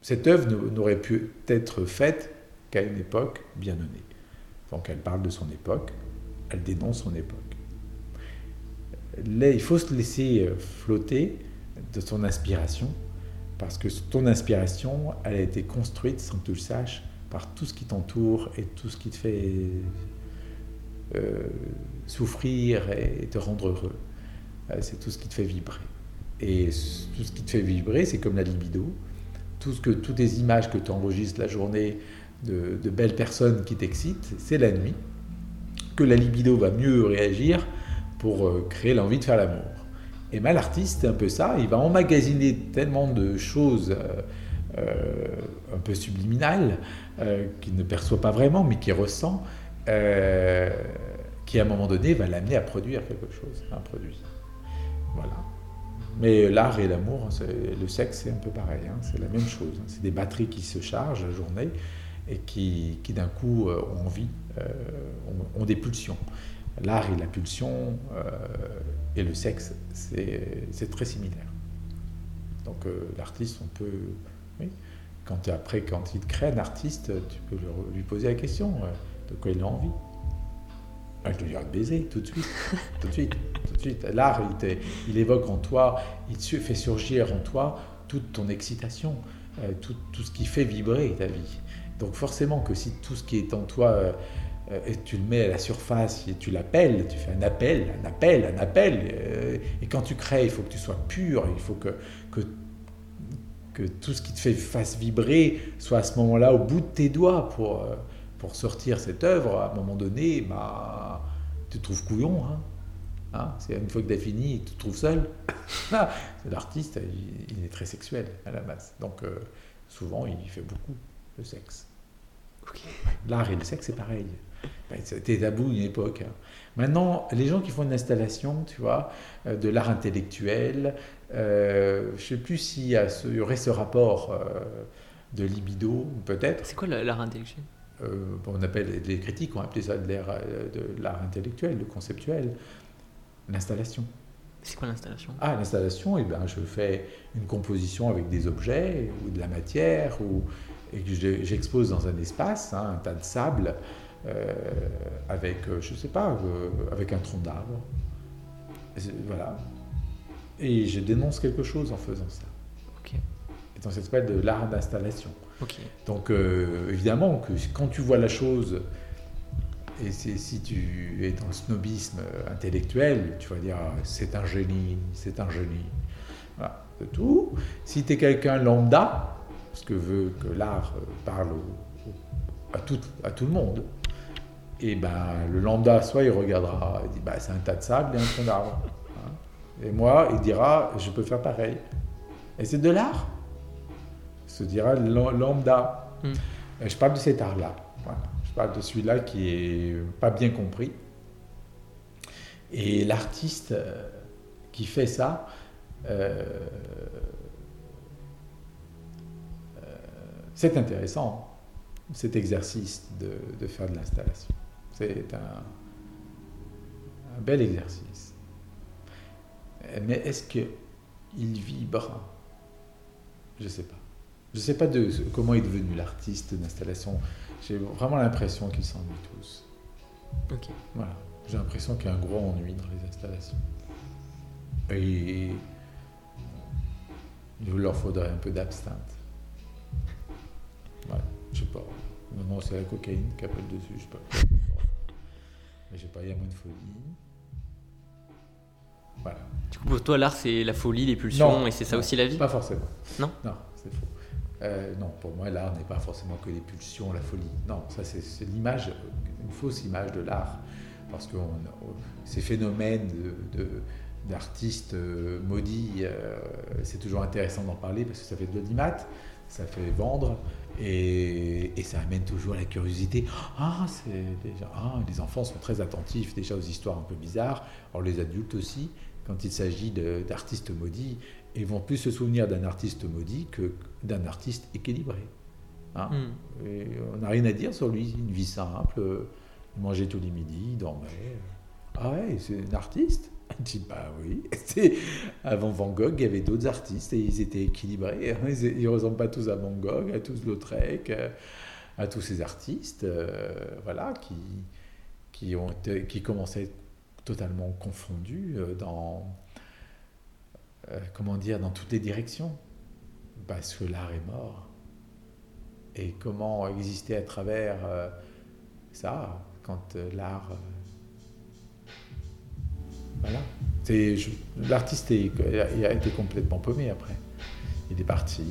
cette œuvre n'aurait pu être faite qu'à une époque bien donnée. Donc, elle parle de son époque, elle dénonce son époque. Il faut se laisser flotter de son inspiration, parce que ton inspiration, elle a été construite, sans que tu le saches, par tout ce qui t'entoure et tout ce qui te fait euh, souffrir et te rendre heureux. Euh, c'est tout ce qui te fait vibrer. Et tout ce qui te fait vibrer, c'est comme la libido. Tout ce que, toutes les images que tu enregistres la journée de belles personnes qui t'excitent, c'est la nuit que la libido va mieux réagir pour euh, créer l'envie de faire l'amour. Et mal l'artiste, c'est un peu ça. Il va emmagasiner tellement de choses un peu subliminales qu'il ne perçoit pas vraiment, mais qu'il ressent, euh, qui à un moment donné va l'amener à produire quelque chose, un produit. Voilà. Mais l'art et l'amour, le sexe, c'est un peu pareil, hein, c'est la même chose. Hein. C'est des batteries qui se chargent la journée et qui, qui d'un coup euh, ont envie, euh, ont, des pulsions. L'art et la pulsion et le sexe, c'est très similaire. Donc l'artiste, on peut... Oui, quand, après, quand il crée un artiste, tu peux lui poser la question de quoi il a envie. Ah, je te dirais baiser tout de suite, tout de suite, tout de suite. L'art, il, il, évoque en toi, il fait surgir en toi toute ton excitation, euh, tout, tout, ce qui fait vibrer ta vie. Donc forcément que si tout ce qui est en toi, euh, euh, et tu le mets à la surface et tu l'appelles, tu fais un appel, un appel, un appel, et quand tu crées, il faut que tu sois pur, il faut que, que, que tout ce qui te fait fasse vibrer soit à ce moment-là au bout de tes doigts pour pour sortir cette œuvre, à un moment donné, bah, tu te trouves couillon. Hein. Hein, une fois que tu as fini, tu te trouves seul. Ah, l'artiste, il, est très sexuel à la base. Donc, euh, souvent, il fait beaucoup de sexe. L'art et le sexe, c'est pareil. Ben, c'était tabou une époque. Hein. Maintenant, les gens qui font une installation, tu vois, euh, de l'art intellectuel, euh, je ne sais plus s'il y, y, aurait ce rapport de libido, peut-être. C'est quoi l'art intellectuel? Euh, on appelle, les critiques ont appelé ça euh, de l'art intellectuel, de conceptuel, l'installation. C'est quoi l'installation? Ah, l'installation, eh ben, je fais une composition avec des objets ou de la matière, ou, et que j'expose dans un espace, hein, un tas de sable, euh, avec, je sais pas, avec un tronc d'arbre. Voilà. Et je dénonce quelque chose en faisant ça. Ok. Et donc, ça s'appelle de l'art d'installation. Donc euh, évidemment que quand tu vois la chose, et si tu es dans le snobisme intellectuel, tu vas dire ah, c'est un génie, c'est un génie. Voilà, c'est tout. Si tu es quelqu'un lambda, ce que veut que l'art parle à, tout, à tout le monde, et ben le lambda, soit il regardera, il dit bah, c'est un tas de sable et un tronc d'arbre. Hein. Et moi, il dira je peux faire pareil. Et c'est de l'art se dira lambda. Hmm. Euh, je parle de cet art-là. Je parle de celui-là qui est pas bien compris. Et l'artiste euh, qui fait ça, euh, c'est intéressant, cet exercice de, faire de l'installation. C'est un, un, bel exercice. Mais est-ce qu'il vibre? Je ne sais pas. Je ne sais pas de, comment est devenu l'artiste d'installation. J'ai vraiment l'impression qu'ils s'ennuient tous. Ok. Voilà. J'ai l'impression qu'il y a un gros ennui dans les installations. Et il leur faudrait un peu d'absinthe. Ouais, je sais pas. Non, c'est la cocaïne qui appelle dessus, je sais pas. Mais je sais pas, il y a moins de folie. Voilà. Du coup, pour toi, l'art, c'est la folie, les pulsions, et c'est ça aussi la vie Pas forcément. Non Non, c'est faux. Euh, non, pour moi, l'art n'est pas forcément que les pulsions, la folie. Non, ça c'est l'image, une fausse image de l'art. Parce que ces phénomènes d'artistes euh, maudits, euh, c'est toujours intéressant d'en parler parce que ça fait de l'audimat, ça fait vendre, Et, et ça amène toujours la curiosité. Ah, c'est déjà. Ah, les enfants sont très attentifs déjà aux histoires un peu bizarres. Alors les adultes aussi, quand il s'agit d'artistes maudits, ils vont plus se souvenir d'un artiste maudit que d'un artiste équilibré. Hein. Hmm. Et on n'a rien à dire sur lui, une vie simple. Il mangeait tous les midis, il dormait. Ah ouais, c'est un artiste Je dis bah oui. Avant Van Gogh, il y avait d'autres artistes et ils étaient équilibrés. Ils ne ressemblent pas tous à Van Gogh, à tous Lautrec, euh, à tous ces artistes, euh, voilà, qui, qui, ont été- qui commençaient totalement confondus euh, dans, comment dire, dans toutes les directions. Parce que l'art est mort. Et comment exister à travers ça, quand l'art... voilà. L'artiste a été complètement paumé après. Il est parti.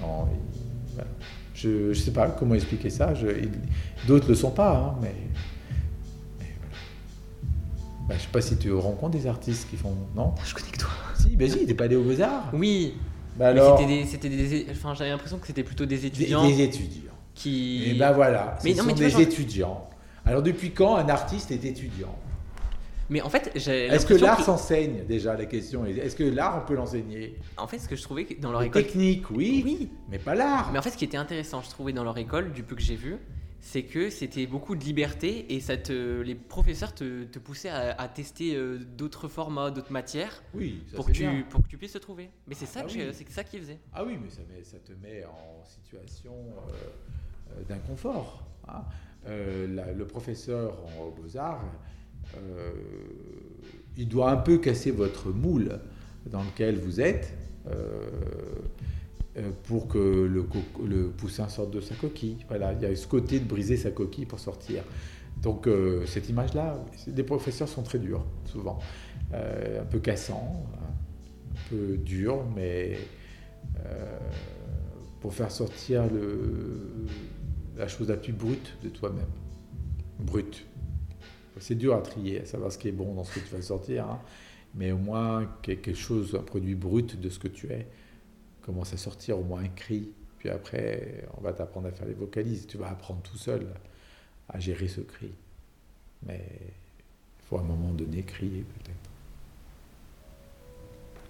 non, il- voilà. Je ne sais pas comment expliquer ça. d'autres ne le sont pas, hein, mais... Bah, je sais pas si tu rencontres des artistes qui font... Non? Je connais que toi. Si, ben si, t'es pas allé aux Beaux-Arts Oui. Bah alors, c'était des, c'était des, enfin j'avais l'impression que c'était plutôt des étudiants des étudiants. qui. Et ben voilà, Mais ce non, sont mais vois, des genre- étudiants. Alors depuis quand un artiste est étudiant? Mais en fait, Est-ce que l'art s'enseigne déjà La question est est-ce que l'art on peut l'enseigner? En fait, ce que je trouvais que dans leur Les école. techniques, oui, Oui. mais pas l'art. Mais en fait, ce qui était intéressant, je trouvais dans leur école, du peu que j'ai vu, c'est que c'était beaucoup de liberté et ça te, les professeurs te, te poussaient à, à tester euh, d'autres formats, d'autres matières Oui, ça, pour que, tu, bien. pour que tu puisses te trouver. Mais c'est ça, Ah oui. c'est ça qu'ils faisaient. Ah oui, mais ça, te met en situation euh, euh, d'inconfort. hein. Euh, le professeur en aux Beaux-Arts, euh, il doit un peu casser votre moule dans lequel vous êtes euh, euh, pour que le, poussin sorte de sa coquille. Voilà, il y a ce côté de briser sa coquille pour sortir. Donc cette image-là, les professeurs sont très durs, souvent. Un peu cassants, hein, un peu durs, mais pour faire sortir la chose la plus brute de toi-même. Brute. C'est dur à trier, à savoir ce qui est bon dans ce que tu vas sortir, hein, mais au moins quelque chose, un produit brut de ce que tu es, commence à sortir, au moins un cri. Puis après, on va t'apprendre à faire les vocalises. Tu vas apprendre tout seul à gérer ce cri. Mais il faut à un moment donné crier peut-être.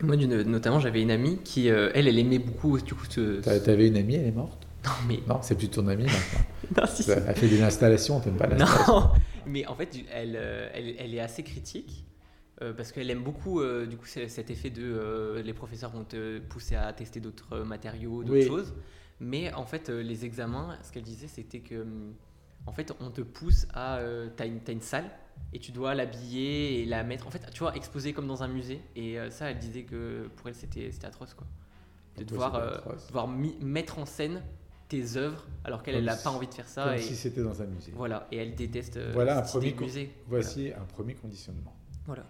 Moi, notamment, j'avais une amie qui, euh, elle, elle aimait beaucoup, du coup, ce. T'avais une amie, elle est morte? Non, mais. Non, c'est plus ton amie maintenant. Non, si, si. Elle fait des installations, t'aimes pas l'installation Non, mais en fait, elle, euh, elle, elle est assez critique euh, parce qu'elle aime beaucoup euh, du coup cet effet de euh, les professeurs vont te pousser à tester d'autres matériaux, d'autres Oui. choses. Mais en fait, les examens, ce qu'elle disait, c'était que hum, en fait, on te pousse à t'as une, t'as une salle et tu dois l'habiller et la mettre. En fait, tu vois, exposer comme dans un musée. Et ça, elle disait que pour elle, c'était c'était atroce quoi. De devoir, devoir mettre en scène tes œuvres alors qu'elle n'a pas envie de faire ça. Comme et, si c'était dans un musée. voilà, et elle déteste euh, Voilà un premier musée. Voici un premier conditionnement. Voilà.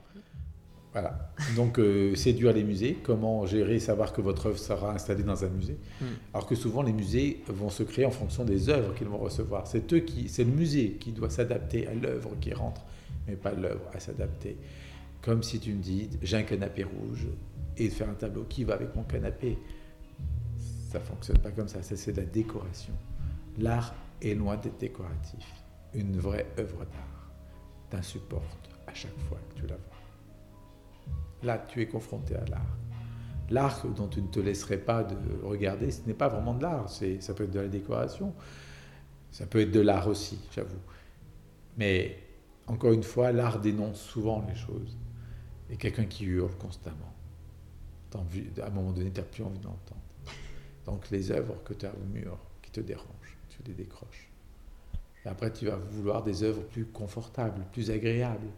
Voilà. Donc, euh, séduire les musées, comment gérer, savoir que votre œuvre sera installée dans un musée? Hmm. Alors que souvent, les musées vont se créer en fonction des œuvres qu'ils vont recevoir. C'est eux qui, c'est le musée qui doit s'adapter à l'œuvre qui rentre, mais pas l'œuvre à s'adapter. Comme si tu me dis, j'ai un canapé rouge et de faire un tableau qui va avec mon canapé? Ça fonctionne pas comme ça. C'est de la décoration. L'art est loin d'être décoratif. Une vraie œuvre d'art t'insupporte à chaque fois que tu la vois. Là, tu es confronté à l'art. L'art dont tu ne te laisserais pas de regarder, ce n'est pas vraiment de l'art. Ça peut être de la décoration. Ça peut être de l'art aussi, j'avoue. Mais encore une fois, l'art dénonce souvent les choses. Et quelqu'un qui hurle constamment, à un moment donné, tu n'as plus envie d'entendre. Donc les œuvres que tu as au mur qui te dérangent, tu les décroches. Et après, tu vas vouloir des œuvres plus confortables, plus agréables.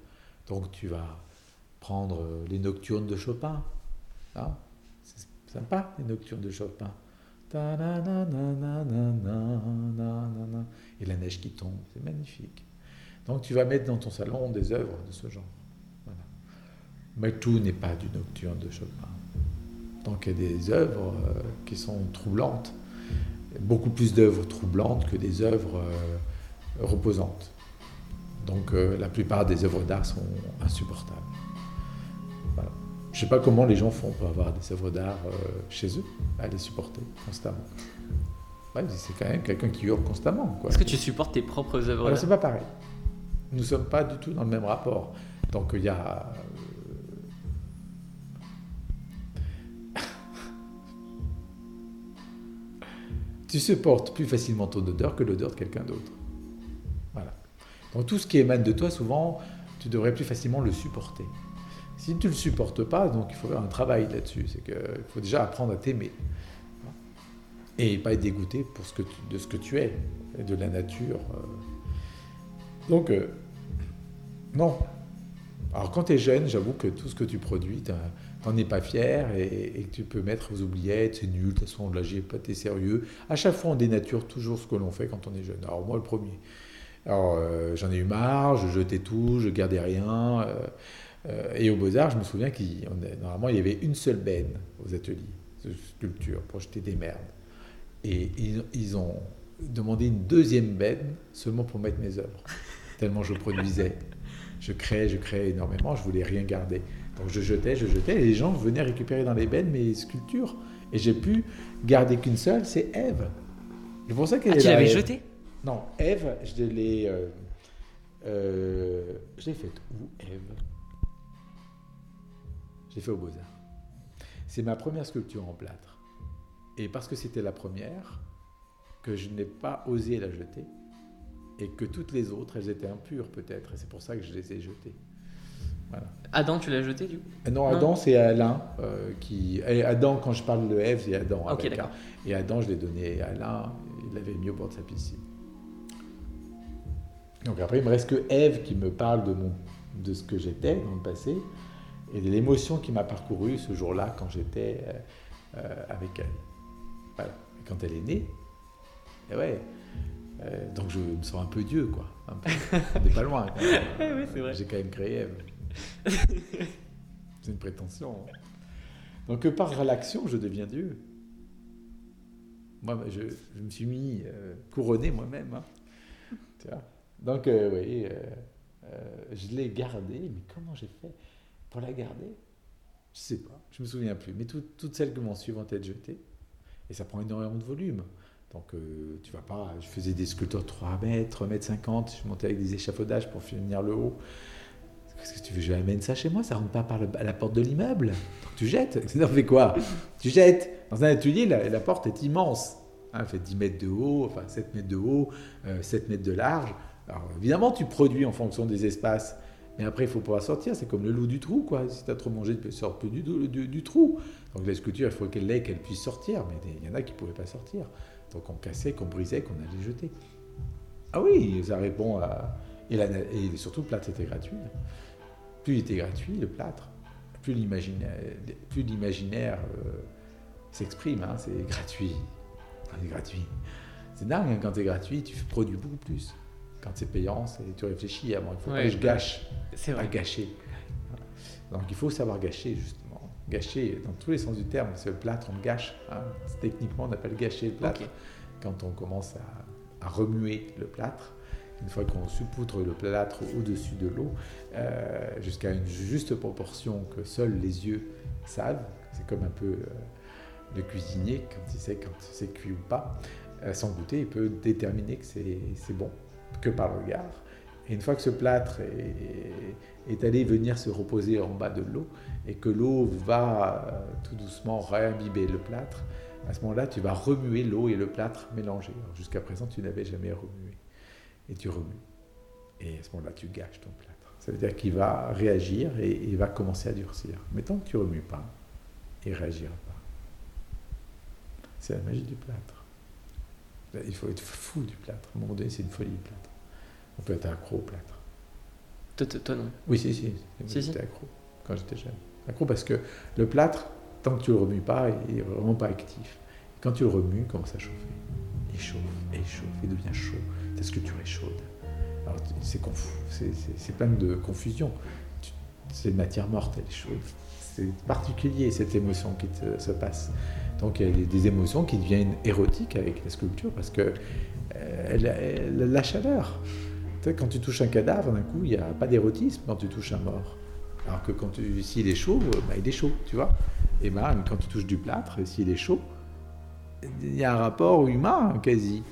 Donc tu vas prendre euh, les nocturnes de Chopin. Hein? C'est sympa, les nocturnes de Chopin. Et la neige qui tombe, c'est magnifique. Donc tu vas mettre dans ton salon des œuvres de ce genre. Mais tout n'est pas du nocturne de Chopin. Donc il y a des œuvres euh, qui sont troublantes. Beaucoup plus d'œuvres troublantes que des œuvres euh, reposantes. Donc euh, la plupart des œuvres d'art sont insupportables. Voilà. Je ne sais pas comment les gens font pour avoir des œuvres d'art chez eux, à les supporter constamment. Ouais, c'est quand même quelqu'un qui hurle constamment. Est-ce que tu supportes tes propres œuvres Alors, c'est pas pareil. Nous sommes pas du tout dans le même rapport. Donc il y a. tu supportes plus facilement ton odeur que l'odeur de quelqu'un d'autre. Voilà. Donc tout ce qui émane de toi, souvent, tu devrais plus facilement le supporter. Si tu ne le supportes pas, donc il faut faire un travail là-dessus. C'est qu'il faut déjà apprendre à t'aimer. Et pas être dégoûté pour ce que de ce que tu es, et de la nature. euh. Donc, euh, non. Alors quand tu es jeune, j'avoue que tout ce que tu produis, t'en- es pas fier et, que tu peux mettre aux oubliettes, c'est nul, de toute façon, là, j'ai pas été sérieux. À chaque fois, on dénature toujours ce que l'on fait quand on est jeune. Alors moi, le premier. Alors euh, j'en ai eu marre, je jetais tout, je gardais rien. euh, euh, et au Beaux-Arts, je me souviens qu'il normalement, il y avait une seule benne aux ateliers de sculpture pour jeter des merdes. Et ils, ils ont demandé une deuxième benne seulement pour mettre mes œuvres. Tellement je produisais. Je créais, je créais énormément, je voulais rien garder. Donc je jetais, je jetais, et les gens venaient récupérer dans les bennes mes sculptures. Et j'ai pu garder qu'une seule, c'est Ève. C'est pour ça qu'elle Ah, est tu l'avais Ève. jeté Non, Ève, je l'ai. Euh, euh, je l'ai faite où, Ève? Je l'ai fait au Beaux-Arts. C'est ma première sculpture en plâtre. Et parce que c'était la première, que je n'ai pas osé la jeter. Et que toutes les autres, elles étaient impures peut-être. Et c'est pour ça que je les ai jetées. Voilà. Adam, tu l'as jeté du coup? Euh, Non. Adam, c'est Alain euh, qui. Adam, quand je parle de Ève, c'est Adam. Ok, avec un. Et Adam, je l'ai donné à Alain. Il l'avait mis au bord de sa piscine. Donc après, il me reste que Ève qui me parle de, mon, de ce que j'étais dans le passé et de l'émotion qui m'a parcouru ce jour-là quand j'étais euh, avec elle. Voilà. Et quand elle est née, et ouais. euh, donc je me sens un peu Dieu, quoi. Un peu. On n'est pas loin. c'est vrai. J'ai quand même créé Ève. C'est une prétention. hein. Donc euh, par l'action, je deviens Dieu. Moi, je, me suis mis euh, couronné moi-même. hein. Donc, euh, oui, euh, euh, je l'ai gardée, mais comment j'ai fait pour la garder? Je sais pas, je me souviens plus. Mais tout- toutes celles que m'ont suivi ont été jetées. Et ça prend énormément de volume. Donc, tu vas pas. Je faisais des sculptures 3 mètres, 3 mètres 50. Je montais avec des échafaudages pour finir le haut. Qu'est-ce que tu veux que j'amène ça chez moi Ça rentre pas par la porte de l'immeuble. Donc tu jettes. Ça fait quoi? Tu jettes. Dans un atelier, la, porte est immense. Hein, elle fait 10 mètres de haut, enfin 7 mètres de haut, euh, 7 mètres de large. Alors évidemment, tu produis en fonction des espaces. Mais après, il faut pouvoir sortir. C'est comme le loup du trou, quoi. Si tu as trop mangé, tu peux sortir plus du, du- du trou. Donc la sculpture, il faut qu'elle l'ait, qu'elle puisse sortir. Mais il y en a qui ne pouvaient pas sortir. Donc on cassait, qu'on brisait, qu'on allait jeter. Ah oui, ça répond à... Et, la- et surtout, le plâtre était gratuit. Plus il était gratuit, le plâtre, plus l'imaginaire, euh, s'exprime. hein, c'est gratuit. Ah, C'est gratuit. C'est dingue, hein, quand c'est gratuit, tu produis beaucoup plus. Quand c'est payant, c'est- tu réfléchis avant. Il faut pas que je gâche, C'est pas vrai. gâcher. Donc il faut savoir gâcher, justement. Gâcher dans tous les sens du terme. C'est le plâtre, on gâche. hein. Techniquement, on appelle gâcher le plâtre quand on commence à, à remuer le plâtre, une fois qu'on suppoutre le plâtre au-dessus de l'eau, euh, jusqu'à une juste proportion que seuls les yeux savent, c'est comme un peu euh, le cuisinier, quand il sait quand c'est cuit ou pas, euh, sans goûter, il peut déterminer que c'est bon, que par le regard. Et une fois que ce plâtre est, est allé venir se reposer en bas de l'eau, et que l'eau va euh, tout doucement réimbiber le plâtre, à ce moment-là, tu vas remuer l'eau et le plâtre mélangés. Jusqu'à présent, tu n'avais jamais remué. Et tu remues. Et à ce moment-là, tu gâches ton plâtre. Ça veut dire qu'il va réagir et il va commencer à durcir. Mais tant que tu remues pas, il ne réagira pas. C'est la magie du plâtre. Il faut être fou du plâtre. À un moment donné, c'est une folie, le plâtre. On peut être accro au plâtre. Toi, toi, non. Oui, si, si. Si, J'étais accro quand j'étais jeune. Accro parce que le plâtre, tant que tu le remues pas, il est vraiment pas actif. Quand tu le remues, il commence à chauffer. Il chauffe, et il chauffe, il devient chaud. Ta sculpture est chaude? Alors tu- c'est plein de confusion. Tu- C'est matière morte, elle est chaude. C'est particulier cette émotion qui se passe. Donc il y a des, émotions qui deviennent érotiques avec la sculpture parce que euh, la chaleur. Tu quand tu touches un cadavre, d'un coup, il n'y a pas d'érotisme quand tu touches un mort. Alors que quand tu, s'il est chaud, euh, bah, il est chaud, tu vois. Et ben, quand tu touches du plâtre, s'il est chaud, il y a un rapport humain quasi.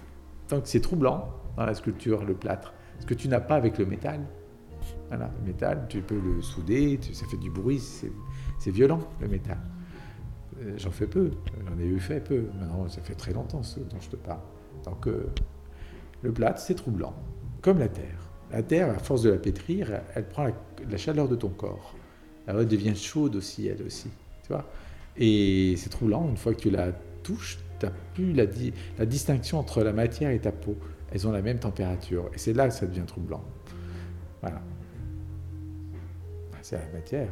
Donc c'est troublant dans la sculpture, le plâtre. Ce que tu n'as pas avec le métal. Voilà, le métal, tu peux le souder, ça fait du bruit, c'est violent le métal. Euh, j'en fais peu, j'en ai eu fait peu. Maintenant, ça fait très longtemps ce dont je te parle. Donc euh, le plâtre, c'est troublant, comme la terre. La terre, à force de la pétrir, elle prend la, chaleur de ton corps. Elle devient chaude aussi, elle aussi. Tu vois Et c'est troublant, une fois que tu la touches, tu n'as plus la distinction entre la matière et ta peau. Elles ont la même température. Et c'est là que ça devient troublant. Voilà. C'est la matière.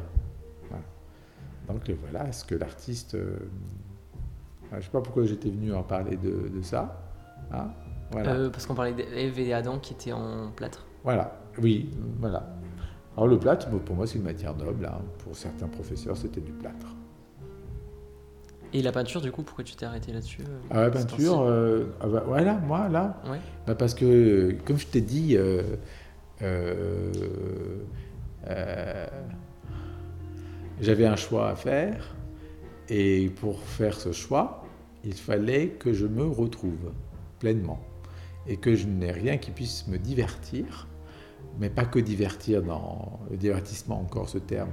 Donc voilà ce que l'artiste. Euh, je ne sais pas pourquoi j'étais venu en parler de, ça. Hein, voilà. Euh, parce qu'on parlait d'Ève et Adam qui étaient en plâtre. Voilà, oui, voilà. Alors le plâtre, pour moi, c'est une matière noble. Hein. Pour certains professeurs, c'était du plâtre. Et la peinture, du coup, pourquoi tu t'es arrêté là-dessus euh, ah, La peinture, euh, ah bah, voilà, moi, là. Bah, parce que, comme je t'ai dit, j'avais un choix à faire. Et pour faire ce choix, il fallait que je me retrouve pleinement. Et que je n'ai rien qui puisse me divertir, mais pas que divertir dans le divertissement, encore ce terme,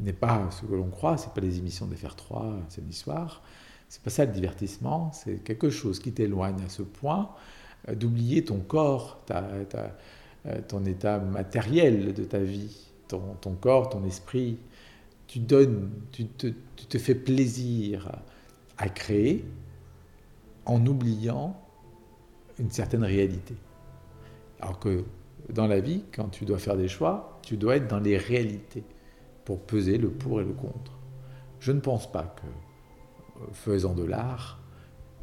n'est pas ce que l'on croit, c'est pas les émissions de FR3 samedi soir, c'est pas ça le divertissement, c'est quelque chose qui t'éloigne à ce point euh, d'oublier ton corps, euh, ton état matériel de ta vie ton, corps, ton esprit, tu donnes, tu te, fais plaisir à créer en oubliant une certaine réalité. Alors que dans la vie, quand tu dois faire des choix, tu dois être dans les réalités pour peser le pour et le contre. Je ne pense pas que, faisant de l'art,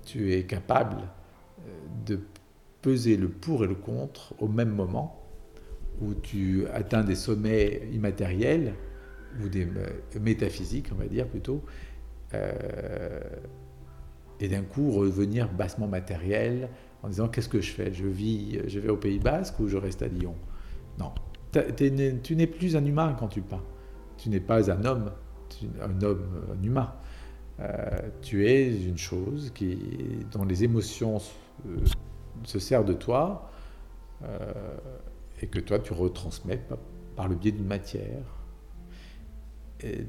tu es capable euh, de peser le pour et le contre au même moment où tu atteins des sommets immatériels, ou des euh, métaphysiques, on va dire plutôt, euh, et d'un coup revenir bassement matériel en disant qu'est-ce que je fais? Je vis, je vais au Pays Basque ou je reste à Lyon? Non, tu n'es plus un humain quand tu peins. Tu n'es pas un homme, un homme, un humain. Euh, tu es une chose qui, dont les émotions se servent de toi et que toi tu retransmets par le biais d'une matière.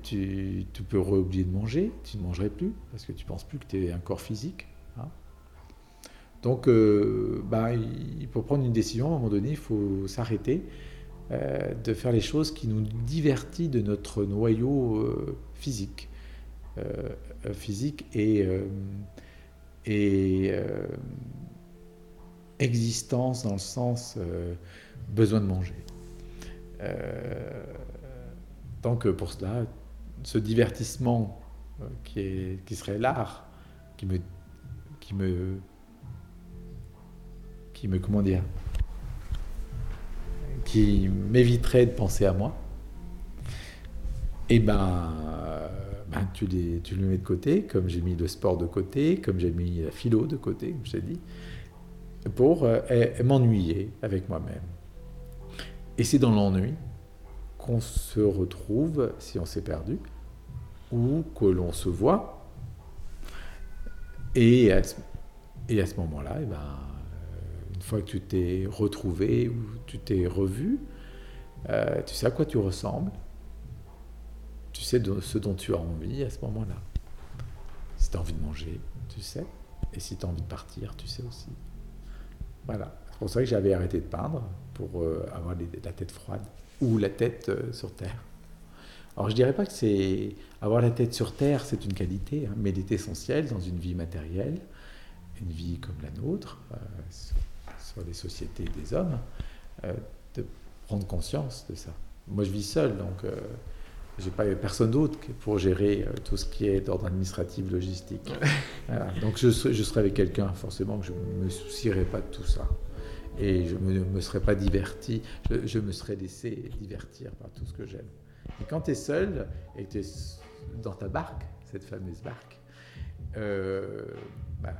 Tu, peux oublier de manger, tu ne mangerais plus parce que tu ne penses plus que tu es un corps physique. Hein. Donc, euh, bah, il, faut prendre une décision, à un moment donné, il faut s'arrêter euh, de faire les choses qui nous divertissent de notre noyau euh, physique. physique et, et existence dans le sens besoin de manger. Euh, donc pour cela, ce divertissement euh, qui, est, qui serait l'art, qui me, qui me, qui me, comment dire, qui m'éviterait de penser à moi, et eh ben, ben tu, les, tu le mets de côté, comme j'ai mis le sport de côté, comme j'ai mis la philo de côté, comme je t'ai dit, pour euh, m'ennuyer avec moi-même. Et c'est dans l'ennui qu'on se retrouve si on s'est perdu, ou que l'on se voit. Et à ce, ce moment-là, eh ben, fois que tu t'es retrouvé ou tu t'es revu, euh, tu sais à quoi tu ressembles, tu sais ce dont tu as envie à ce moment-là. Si tu as envie de manger, tu sais. Et si tu as envie de partir, tu sais aussi. Voilà. C'est pour ça que j'avais arrêté de peindre, pour euh, avoir la tête froide ou la tête euh, sur terre. Alors je dirais pas que c'est avoir la tête sur terre, c'est une qualité, hein, mais il est essentiel dans une vie matérielle, une vie comme la nôtre, sur, les sociétés des hommes, de prendre conscience de ça. Moi je vis seul, donc j'ai pas personne d'autre pour gérer tout ce qui est d'ordre administratif, logistique. Donc je, je serai avec quelqu'un, forcément que je ne me soucierai pas de tout ça et je ne me, serais pas diverti, je, me serais laissé divertir par tout ce que j'aime. Et quand tu es seul et tu es dans ta barque, cette fameuse barque, euh, bah,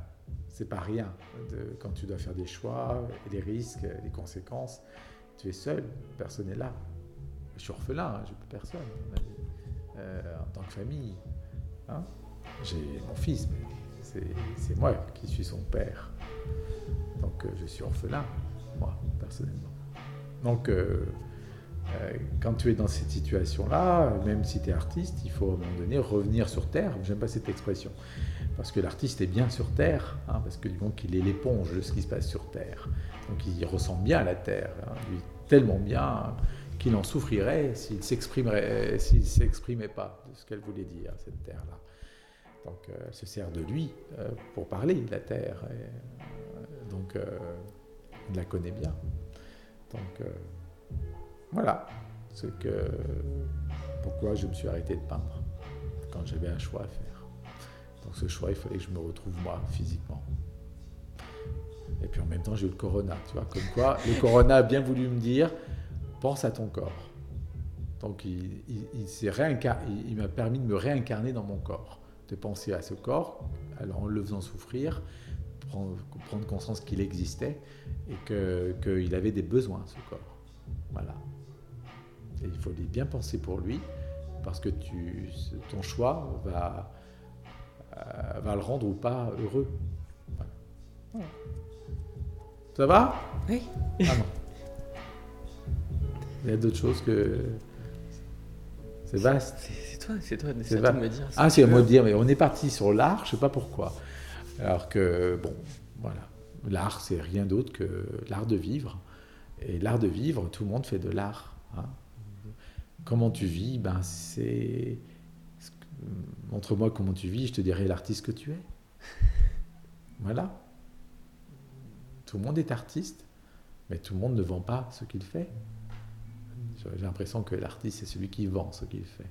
c'est pas rien de, quand tu dois faire des choix, les risques, les conséquences. Tu es seul, personne n'est là. Je suis orphelin, hein, je n'ai plus personne euh, en tant que famille. Hein. J'ai mon fils, mais c'est moi qui suis son père. Donc euh, je suis orphelin, moi, personnellement. Donc euh, quand tu es dans cette situation-là, même si tu es artiste, il faut à un moment donné revenir sur Terre. J'aime pas cette expression. Parce que l'artiste est bien sur Terre, hein, parce que du moment qu'il est l'éponge de ce qui se passe sur Terre. Donc il ressent bien la Terre, hein, lui, tellement bien qu'il en souffrirait s'il s'exprimerait, s'il s'exprimait pas de ce qu'elle voulait dire, cette Terre-là. Donc euh, elle se sert de lui euh, pour parler de la Terre. Donc il la connaît bien. Donc voilà que, pourquoi je me suis arrêté de peindre quand j'avais un choix à faire. Donc ce choix, il fallait que je me retrouve moi physiquement. Et puis en même temps, j'ai eu le corona, tu vois, comme quoi le corona a bien voulu me dire, pense à ton corps. Donc il, m'a permis de me réincarner dans mon corps, de penser à ce corps, alors en le faisant souffrir, prendre, conscience qu'il existait et qu'il avait des besoins, ce corps. Voilà. Et il faut bien penser pour lui, parce que tu, ton choix va, va le rendre ou pas heureux. Ça va? Oui. Ah non. Il y a d'autres choses que. C'est vaste. C'est toi, c'est toi, c'est de me dire. Ah, c'est à moi de dire, mais on est parti sur l'art, je sais pas pourquoi. Alors que, bon, voilà. L'art, c'est rien d'autre que l'art de vivre. Et l'art de vivre, tout le monde fait de l'art. Hein. Comment tu vis? Ben, c'est. Montre-moi comment tu vis, je te dirai l'artiste que tu es. Voilà. Tout le monde est artiste, mais tout le monde ne vend pas ce qu'il fait. J'ai l'impression que l'artiste, c'est celui qui vend ce qu'il fait.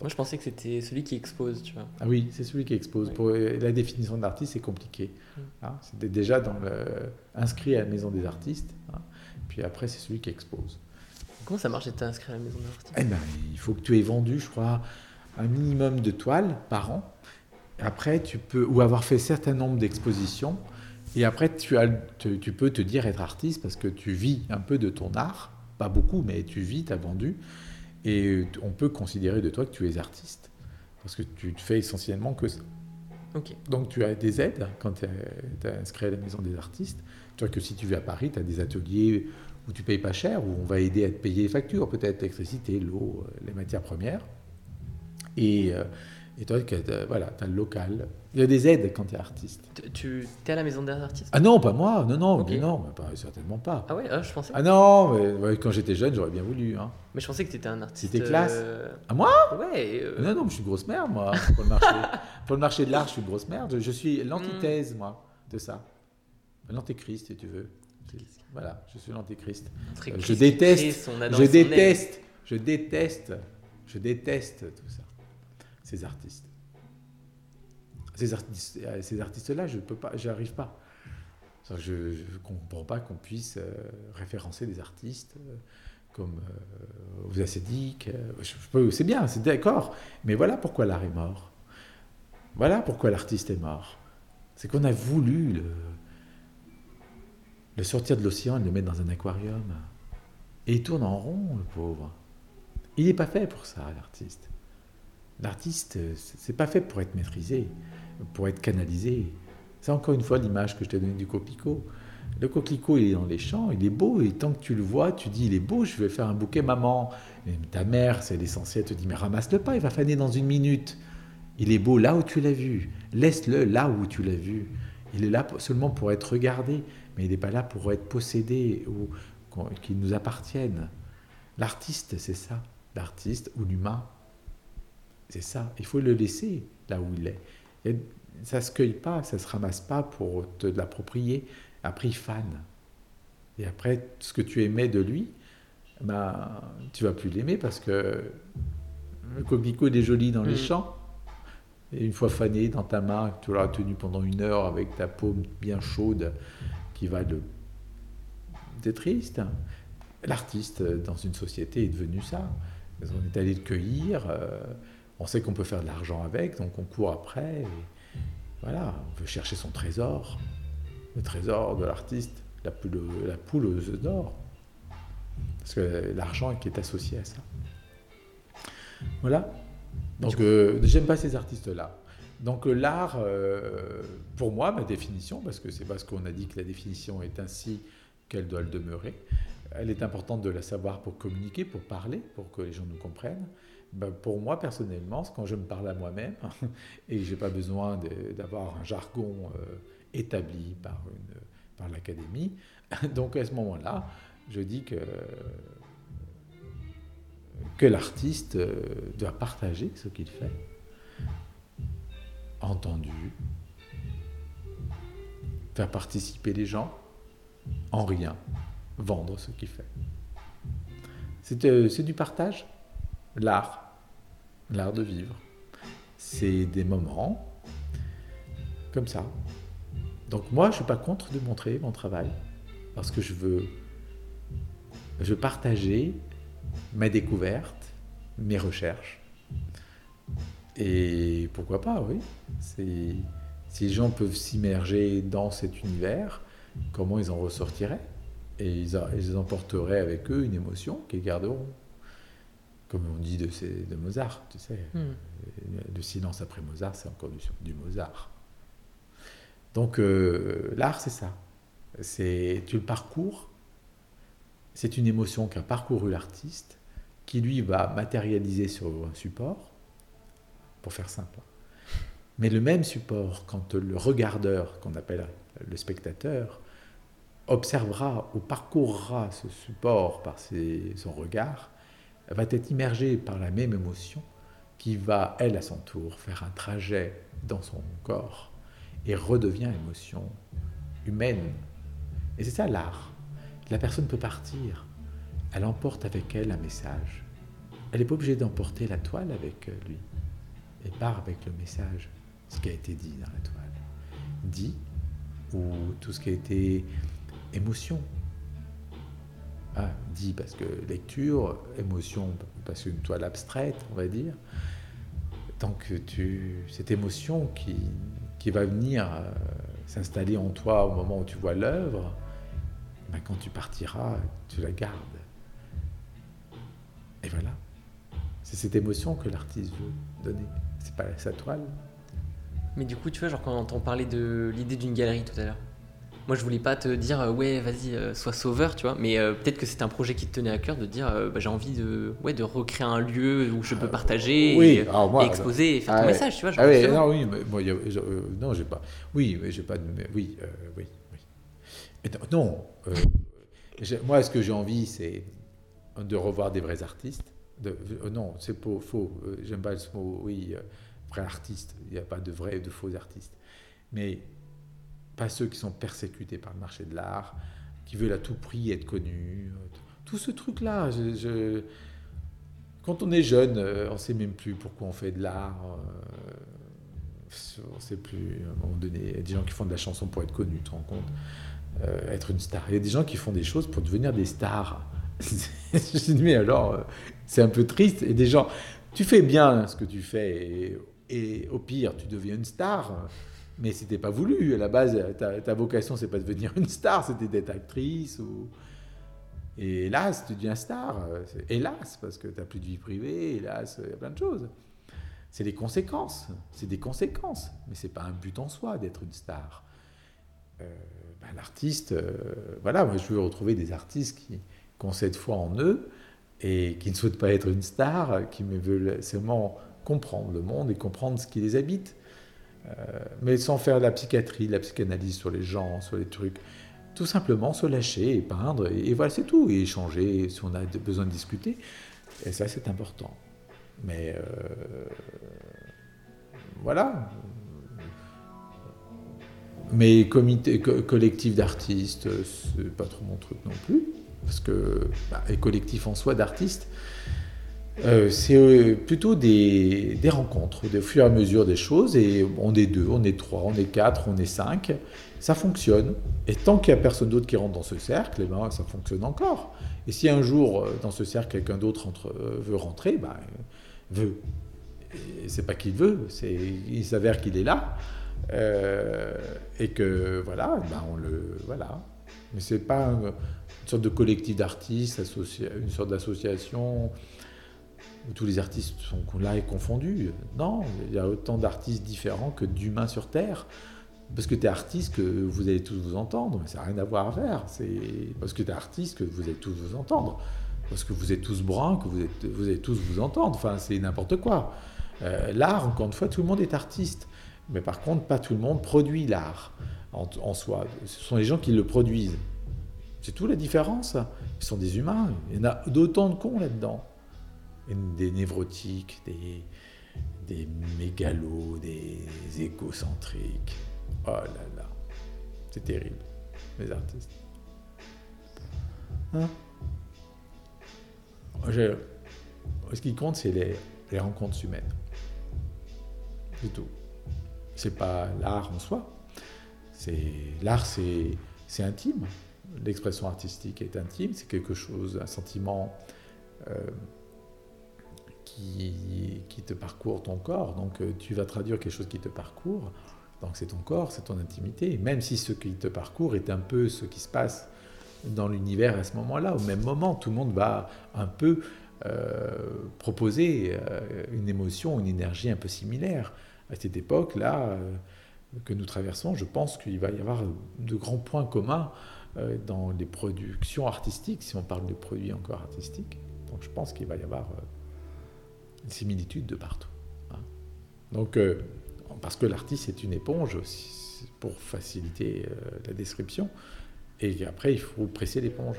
Moi, je pensais que c'était celui qui expose, tu vois. Ah oui, c'est celui qui expose. Pour, la définition d'artiste, c'est compliqué. Mm. Hein. C'était déjà dans le, inscrit à la maison des artistes. Hein. Puis après, c'est celui qui expose. Comment ça marche d'être inscrit à la maison des artistes? Eh ben, Il faut que tu aies vendu, je crois, un minimum de toiles par an. Après, tu peux, ou avoir fait un certain nombre d'expositions. Et après, tu, as, tu, peux te dire être artiste parce que tu vis un peu de ton art. Pas beaucoup, mais tu vis, tu as vendu. Et on peut considérer de toi que tu es artiste. Parce que tu ne fais essentiellement que ça. Donc tu as des aides quand tu es, inscrit à la maison des artistes. Tu vois que si tu vis à Paris, tu as des ateliers où tu payes pas cher, où on va aider à te payer les factures, peut-être l'électricité, l'eau, euh, les matières premières. Et, euh, et toi, voilà, tu as le local. Il y a des aides quand tu es artiste. Tu es à la maison des artistes? Ah non, pas moi. Non, non, non pas, certainement pas. Ah ouais, ah, je pensais. Ah non, mais, quand j'étais jeune, j'aurais bien voulu. Hein. Mais je pensais que tu étais un artiste. C'était classe. Euh, À moi? Ouais. Non, non, je suis une grosse merde, moi. Pour le marché, pour le marché de l'art, je suis une grosse merde. Je suis l'antithèse, hmm. moi, de ça. L'antéchrist, si tu veux. Voilà, je suis l'antéchrist. Euh, je déteste, je déteste, je déteste, je déteste tout ça. Ces artistes. Ces artistes, euh, ces artistes-là, je peux pas, j'arrive pas. Je ne comprends pas qu'on puisse euh, référencer des artistes comme vous euh, c'est bien, c'est d'accord. Mais voilà pourquoi l'art est mort. Voilà pourquoi l'artiste est mort. C'est qu'on a voulu le sortir de l'océan et le mettre dans un aquarium. Et il tourne en rond, le pauvre. Il n'est pas fait pour ça, l'artiste. L'artiste, c'est pas fait pour être maîtrisé, pour être canalisé. C'est encore une fois l'image que je t'ai donnée du coquelicot. Le coquelicot, il est dans les champs, il est beau, et tant que tu le vois, tu dis, il est beau, je vais faire un bouquet maman. Ta mère, c'est l'essentiel, te dit, mais ramasse-le pas, il va faner dans une minute. Il est beau là où tu l'as vu. Laisse-le là où tu l'as vu. Il est là seulement pour être regardé mais il n'est pas là pour être possédé ou qu'il nous appartienne. L'artiste, c'est ça. L'artiste ou l'humain, c'est ça. Il faut le laisser là où il est. Et ça ne se cueille pas, ça ne se ramasse pas pour te l'approprier. Après, il fane. Et après, ce que tu aimais de lui, ben, tu vas plus l'aimer parce que le coquelicot est joli dans les mm. champs. Et une fois fané dans ta main, tu l'auras tenu pendant une heure avec ta paume bien chaude, qui va de... C'est triste. L'artiste dans une société est devenu ça. On est allé le cueillir, euh, on sait qu'on peut faire de l'argent avec, donc on court après. voilà, on veut chercher son trésor, le trésor de l'artiste, la poule, la poule aux œufs d'or. Parce que l'argent qui est associé à ça. Voilà. Donc, euh, j'aime pas ces artistes-là. Donc, euh, l'art, euh, pour moi, ma définition, parce que c'est parce qu'on a dit que la définition est ainsi qu'elle doit le demeurer, elle est importante de la savoir pour communiquer, pour parler, pour que les gens nous comprennent. Ben, pour moi, personnellement, quand je me parle à moi-même, et je n'ai pas besoin d'avoir un jargon établi par, une, par l'académie, donc à ce moment-là, je dis que que l'artiste euh, doit partager ce qu'il fait, entendu, faire participer les gens, en rien, vendre ce qu'il fait. C'est euh, du partage, l'art, l'art de vivre. C'est des moments comme ça. Donc moi, je suis pas contre de montrer mon travail, parce que je veux, je veux partager mes découvertes, mes recherches. Et pourquoi pas, oui. Si les gens peuvent s'immerger dans cet univers, comment ils en ressortiraient? Et ils, emporteraient avec eux une émotion qu'ils garderont. Comme on dit de, de Mozart, tu sais. Hmm. Le silence après Mozart, c'est encore du, Mozart. Donc euh, l'art, c'est ça. C'est tu le parcours c'est une émotion qu'a parcouru l'artiste, qui lui va matérialiser sur un support, pour faire simple. Mais le même support, quand le regardeur, qu'on appelle le spectateur, observera ou parcourra ce support par son regard, va être immergé par la même émotion qui va, elle, à son tour, faire un trajet dans son corps et redevient émotion humaine. Et c'est ça l'art. La personne peut partir. Elle emporte avec elle un message. Elle n'est pas obligée d'emporter la toile avec lui. Elle part avec le message, ce qui a été dit dans la toile. Dit, ou tout ce qui a été émotion. Ah, dit parce que lecture, émotion, parce qu'une toile abstraite, on va dire. Donc tu, cette émotion qui, qui va venir euh, s'installer en toi au moment où tu vois l'œuvre, ben, quand tu partiras, tu la gardes. Et voilà. C'est cette émotion que l'artiste veut donner. C'est pas sa toile. Mais du coup, tu vois, genre quand on parlait de l'idée d'une galerie tout à l'heure, moi je voulais pas te dire euh, ouais vas-y euh, sois sauveur tu vois mais euh, peut-être que c'est un projet qui te tenait à cœur de dire bah, j'ai envie de ouais de recréer un lieu où je peux partager et, exposer et faire ton ah message tu vois ah oui, non oui mais, moi, non j'ai pas oui mais j'ai pas de oui oui non, moi, ce que j'ai envie, c'est de revoir des vrais artistes. De, non, c'est faux. J'aime pas ce mot. Oui, vrai artiste. Il n'y a pas de vrais et de faux artistes. Mais pas ceux qui sont persécutés par le marché de l'art, qui veulent à tout prix être connus. Tout ce truc-là. Quand on est jeune, on ne sait même plus pourquoi on fait de l'art. on ne sait plus. À un moment donné, il y a des gens qui font de la chanson pour être connus, tu te rends compte euh, être une star. Il y a des gens qui font des choses pour devenir des stars. mais alors, euh, c'est un peu triste. Et des gens, tu fais bien ce que tu fais, et, au pire, tu deviens une star. Mais c'était pas voulu. À la base, ta, ta vocation, c'est pas de devenir une star, c'était d'être actrice. Ou... Et hélas, tu deviens star. Hélas, parce que tu n'as plus de vie privée, hélas, il y a plein de choses. C'est des conséquences. C'est des conséquences. Mais c'est pas un but en soi d'être une star. Euh, ben, l'artiste, euh, voilà, moi je veux retrouver des artistes qui, ont cette foi en eux et qui ne souhaitent pas être une star, qui veulent seulement comprendre le monde et comprendre ce qui les habite. Euh, mais sans faire de la psychiatrie, de la psychanalyse sur les gens, sur les trucs. Tout simplement se lâcher et peindre, et, voilà, c'est tout. Et échanger si on a besoin de discuter. Et ça, c'est important. Mais voilà, mais comité, collectif d'artistes, c'est pas trop mon truc non plus, parce que bah, et collectif en soi d'artistes, euh, c'est euh, plutôt des, rencontres, de fur et à mesure des choses, et on est deux, on est trois, on est quatre, on est cinq, ça fonctionne. Et tant qu'il n'y a personne d'autre qui rentre dans ce cercle, eh ben, ça fonctionne encore. Et si un jour, euh, dans ce cercle, quelqu'un d'autre veut rentrer, ben, veut. C'est pas qu'il veut, il s'avère qu'il est là. Euh, et que voilà, ben on le voilà. Mais c'est pas une sorte de collectif d'artistes, une sorte d'association. Tous les artistes sont là et confondus. Non, il y a autant d'artistes différents que d'humains sur Terre. Parce que tu es artiste que vous allez tous vous entendre, mais ça n'a rien à voir à faire. C'est parce que tu es artiste que vous allez tous vous entendre. Parce que vous êtes tous bruns, que vous, êtes, vous allez tous vous entendre. Enfin, c'est n'importe quoi. Euh, l'art, encore une fois, tout le monde est artiste. Mais par contre, pas tout le monde produit l'art en, en, soi. Ce sont les gens qui le produisent. C'est tout la différence. Ils sont des humains. Il y en a d'autant de cons là-dedans. Des névrotiques, des, mégalos, des égocentriques. Oh là là. C'est terrible, les artistes. Hein? Ce qui compte, c'est les, rencontres humaines. C'est tout. C'est pas l'art en soi. C'est l'art, c'est c'est intime. L'expression artistique est intime. C'est quelque chose, un sentiment euh, qui, te parcourt ton corps. Donc euh, tu vas traduire quelque chose qui te parcourt. Donc c'est ton corps, c'est ton intimité. Même si ce qui te parcourt est un peu ce qui se passe dans l'univers à ce moment-là, au même moment, tout le monde va un peu euh, proposer euh, une émotion, une énergie un peu similaire. À cette époque-là que nous traversons, je pense qu'il va y avoir de grands points communs dans les productions artistiques, si on parle de produits encore artistiques. Donc je pense qu'il va y avoir similitude de partout. hein. Donc, euh, parce que l'artiste est une éponge aussi, pour faciliter euh, la description, et après il faut presser l'éponge.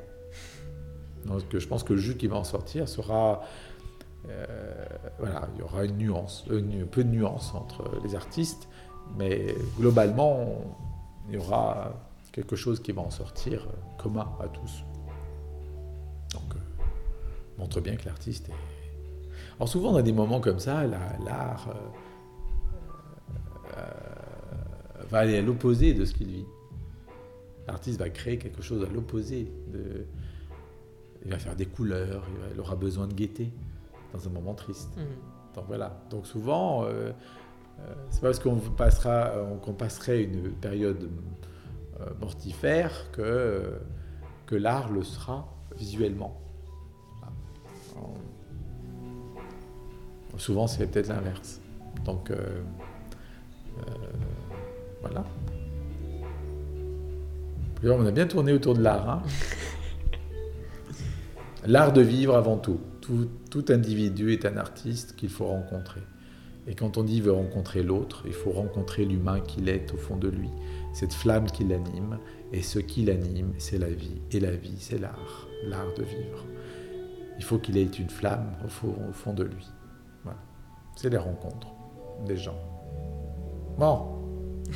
Donc je pense que le jus qui va en sortir sera euh, voilà, il y aura une nuance, peu de nuance entre les artistes, mais globalement, il y aura quelque chose qui va en sortir commun à tous. Donc, montre bien que l'artiste est. Alors souvent, dans des moments comme ça, la- l'art euh, euh, va aller à l'opposé de ce qu'il vit. L'artiste va créer quelque chose à l'opposé de. Il va faire des couleurs, il aura besoin de gaieté dans un moment triste. Mhm. Donc voilà. Donc souvent, euh, euh, c'est pas parce qu'on passera, qu'on passerait une période mortifère que, que l'art le sera visuellement. Voilà. Souvent, c'est peut-être l'inverse. Donc euh, euh, voilà. On a bien tourné autour de l'art. hein. L'art de vivre avant tout. tout. Tout individu est un artiste qu'il faut rencontrer. Et quand on dit veut rencontrer l'autre, il faut rencontrer l'humain qu'il est au fond de lui, cette flamme qui l'anime. Et ce qui l'anime, c'est la vie. Et la vie, c'est l'art, l'art de vivre. Il faut qu'il ait une flamme au fond, au fond de lui. C'est les rencontres des gens. Bon,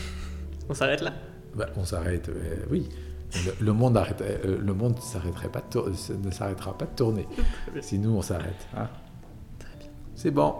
On s'arrête là? Ben, on s'arrête, euh, oui. Le, le monde, arrête, euh, le monde s'arrêterait pas de tour- ne s'arrêtera pas de tourner si nous on s'arrête. hein. C'est bon.